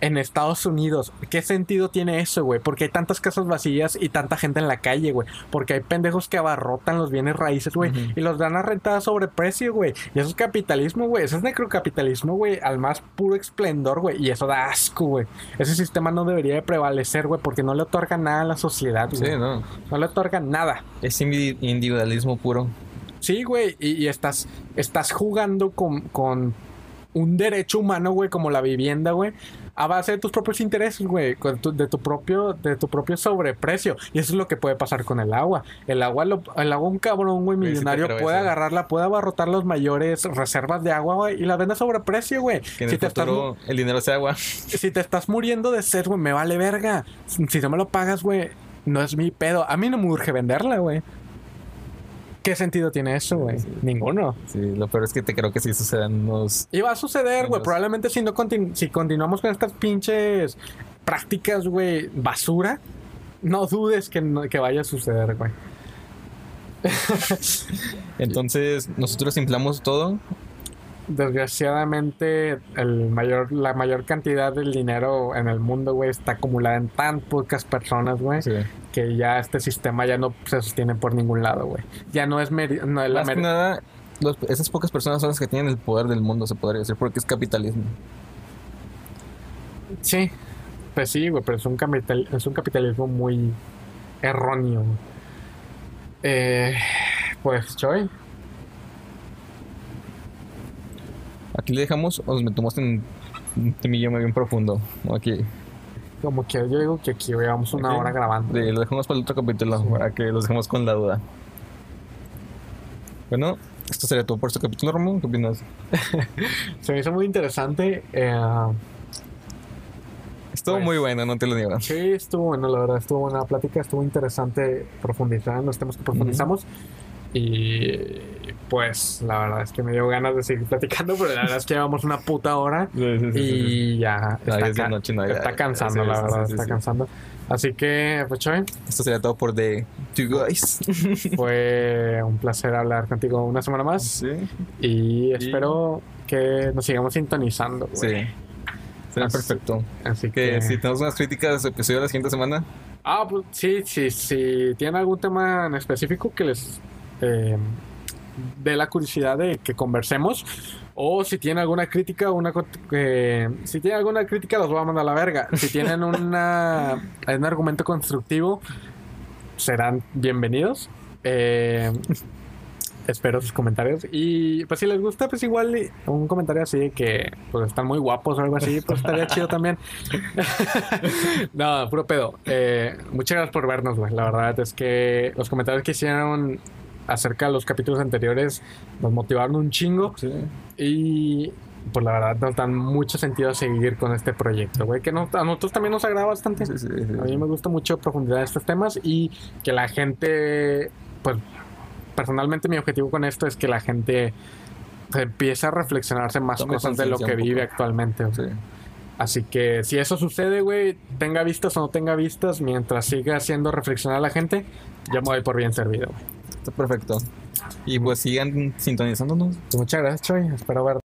En Estados Unidos, ¿qué sentido tiene eso, güey? Porque hay tantas casas vacías y tanta gente en la calle, güey. Porque hay pendejos que abarrotan los bienes raíces, güey. Y los dan a rentar a sobreprecio, güey. Y eso es capitalismo, güey. Eso es necrocapitalismo, güey. Al más puro esplendor, güey. Y eso da asco, güey. Ese sistema no debería de prevalecer, güey. Porque no le otorga nada a la sociedad, güey. Sí, no. No le otorga nada. Es indi- individualismo puro. Sí, güey, y, y estás, estás jugando con, con un derecho humano, güey, como la vivienda, güey, a base de tus propios intereses, güey, tu- de tu propio, de tu propio sobreprecio. Y eso es lo que puede pasar con el agua. El agua, lo- el agua un cabrón, güey, sí millonario puede eso. agarrarla, puede abarrotar las mayores reservas de agua, güey, y la vende a sobreprecio, güey. Que en Si el te, estás, el dinero sea agua. si te estás muriendo de sed, güey, me vale verga. Si no me lo pagas, güey, no es mi pedo. A mí no me urge venderla, güey. ¿Qué sentido tiene eso, güey? Ninguno. Sí, lo peor es que te creo que sí sucedan unos... Y va a suceder, güey. Probablemente si no continu- si continuamos con estas pinches prácticas, güey, basura, no dudes que, no- que vaya a suceder, güey. Entonces, nosotros inflamos todo. Desgraciadamente, el mayor, la mayor cantidad del dinero en el mundo, güey, está acumulada en tan pocas personas, güey, Sí. que ya este sistema ya no se sostiene por ningún lado, güey. Ya no es no, la Más que meri- nada, los- esas pocas personas son las que tienen el poder del mundo, se podría decir, porque es capitalismo. Sí, pues sí, güey, pero es un, capital, es un capitalismo muy erróneo. Eh, pues, Choy, Aquí le dejamos o nos metemos en un temillo bien profundo. Aquí. como que yo digo que aquí llevamos una hora grabando. De- lo dejamos para el otro capítulo, Sí. para que los dejemos con la duda. Bueno, esto sería todo por este capítulo, Ramón. ¿Qué opinas? Se me hizo muy interesante. eh, Estuvo Pues- muy bueno, no te lo niego. sí, estuvo bueno, la verdad, estuvo buena plática, estuvo interesante profundizar en los temas que profundizamos. Y pues, la verdad es que me dio ganas de seguir platicando, pero la verdad es que llevamos una puta hora. Y ya está, ya es de ca- noche, no, ya- está cansando, sí, la sí, verdad, sí, está sí. cansando. Así que, pues, Choy, Esto sería todo por The Two Guys. fue un placer hablar contigo una semana más. sí. Y espero que nos sigamos sintonizando. Sí. güey. Sería Así- perfecto. Así Que que. si tenemos unas críticas de episodio la siguiente semana, Ah, pues sí, sí, sí. ¿Tienen algún tema en específico que les eh, dé la curiosidad de que conversemos? O si tienen alguna crítica, una eh, si tienen alguna crítica, los voy a mandar a la verga. Si tienen una, un argumento constructivo, serán bienvenidos. Eh, espero sus comentarios. Y pues si les gusta, pues igual un comentario así de que pues están muy guapos o algo así, pues estaría chido también. no, puro pedo. Eh, muchas gracias por vernos, güey. La verdad es que los comentarios que hicieron acerca de los capítulos anteriores nos motivaron un chingo. sí. Y pues la verdad nos dan mucho sentido a seguir con este proyecto, güey. Que no- a nosotros también nos agrada bastante. Sí, sí, sí. A mí me gusta mucho profundizar en estos temas y que la gente, pues personalmente mi objetivo con esto es que la gente empiece a reflexionarse más Tome cosas de lo que vive actualmente. güey. Así que si eso sucede, güey, tenga vistas o no tenga vistas, mientras siga haciendo reflexionar a la gente, yo me voy por bien servido. güey. Está perfecto. Y pues sigan sintonizándonos. Pues muchas gracias, Choy. Espero ver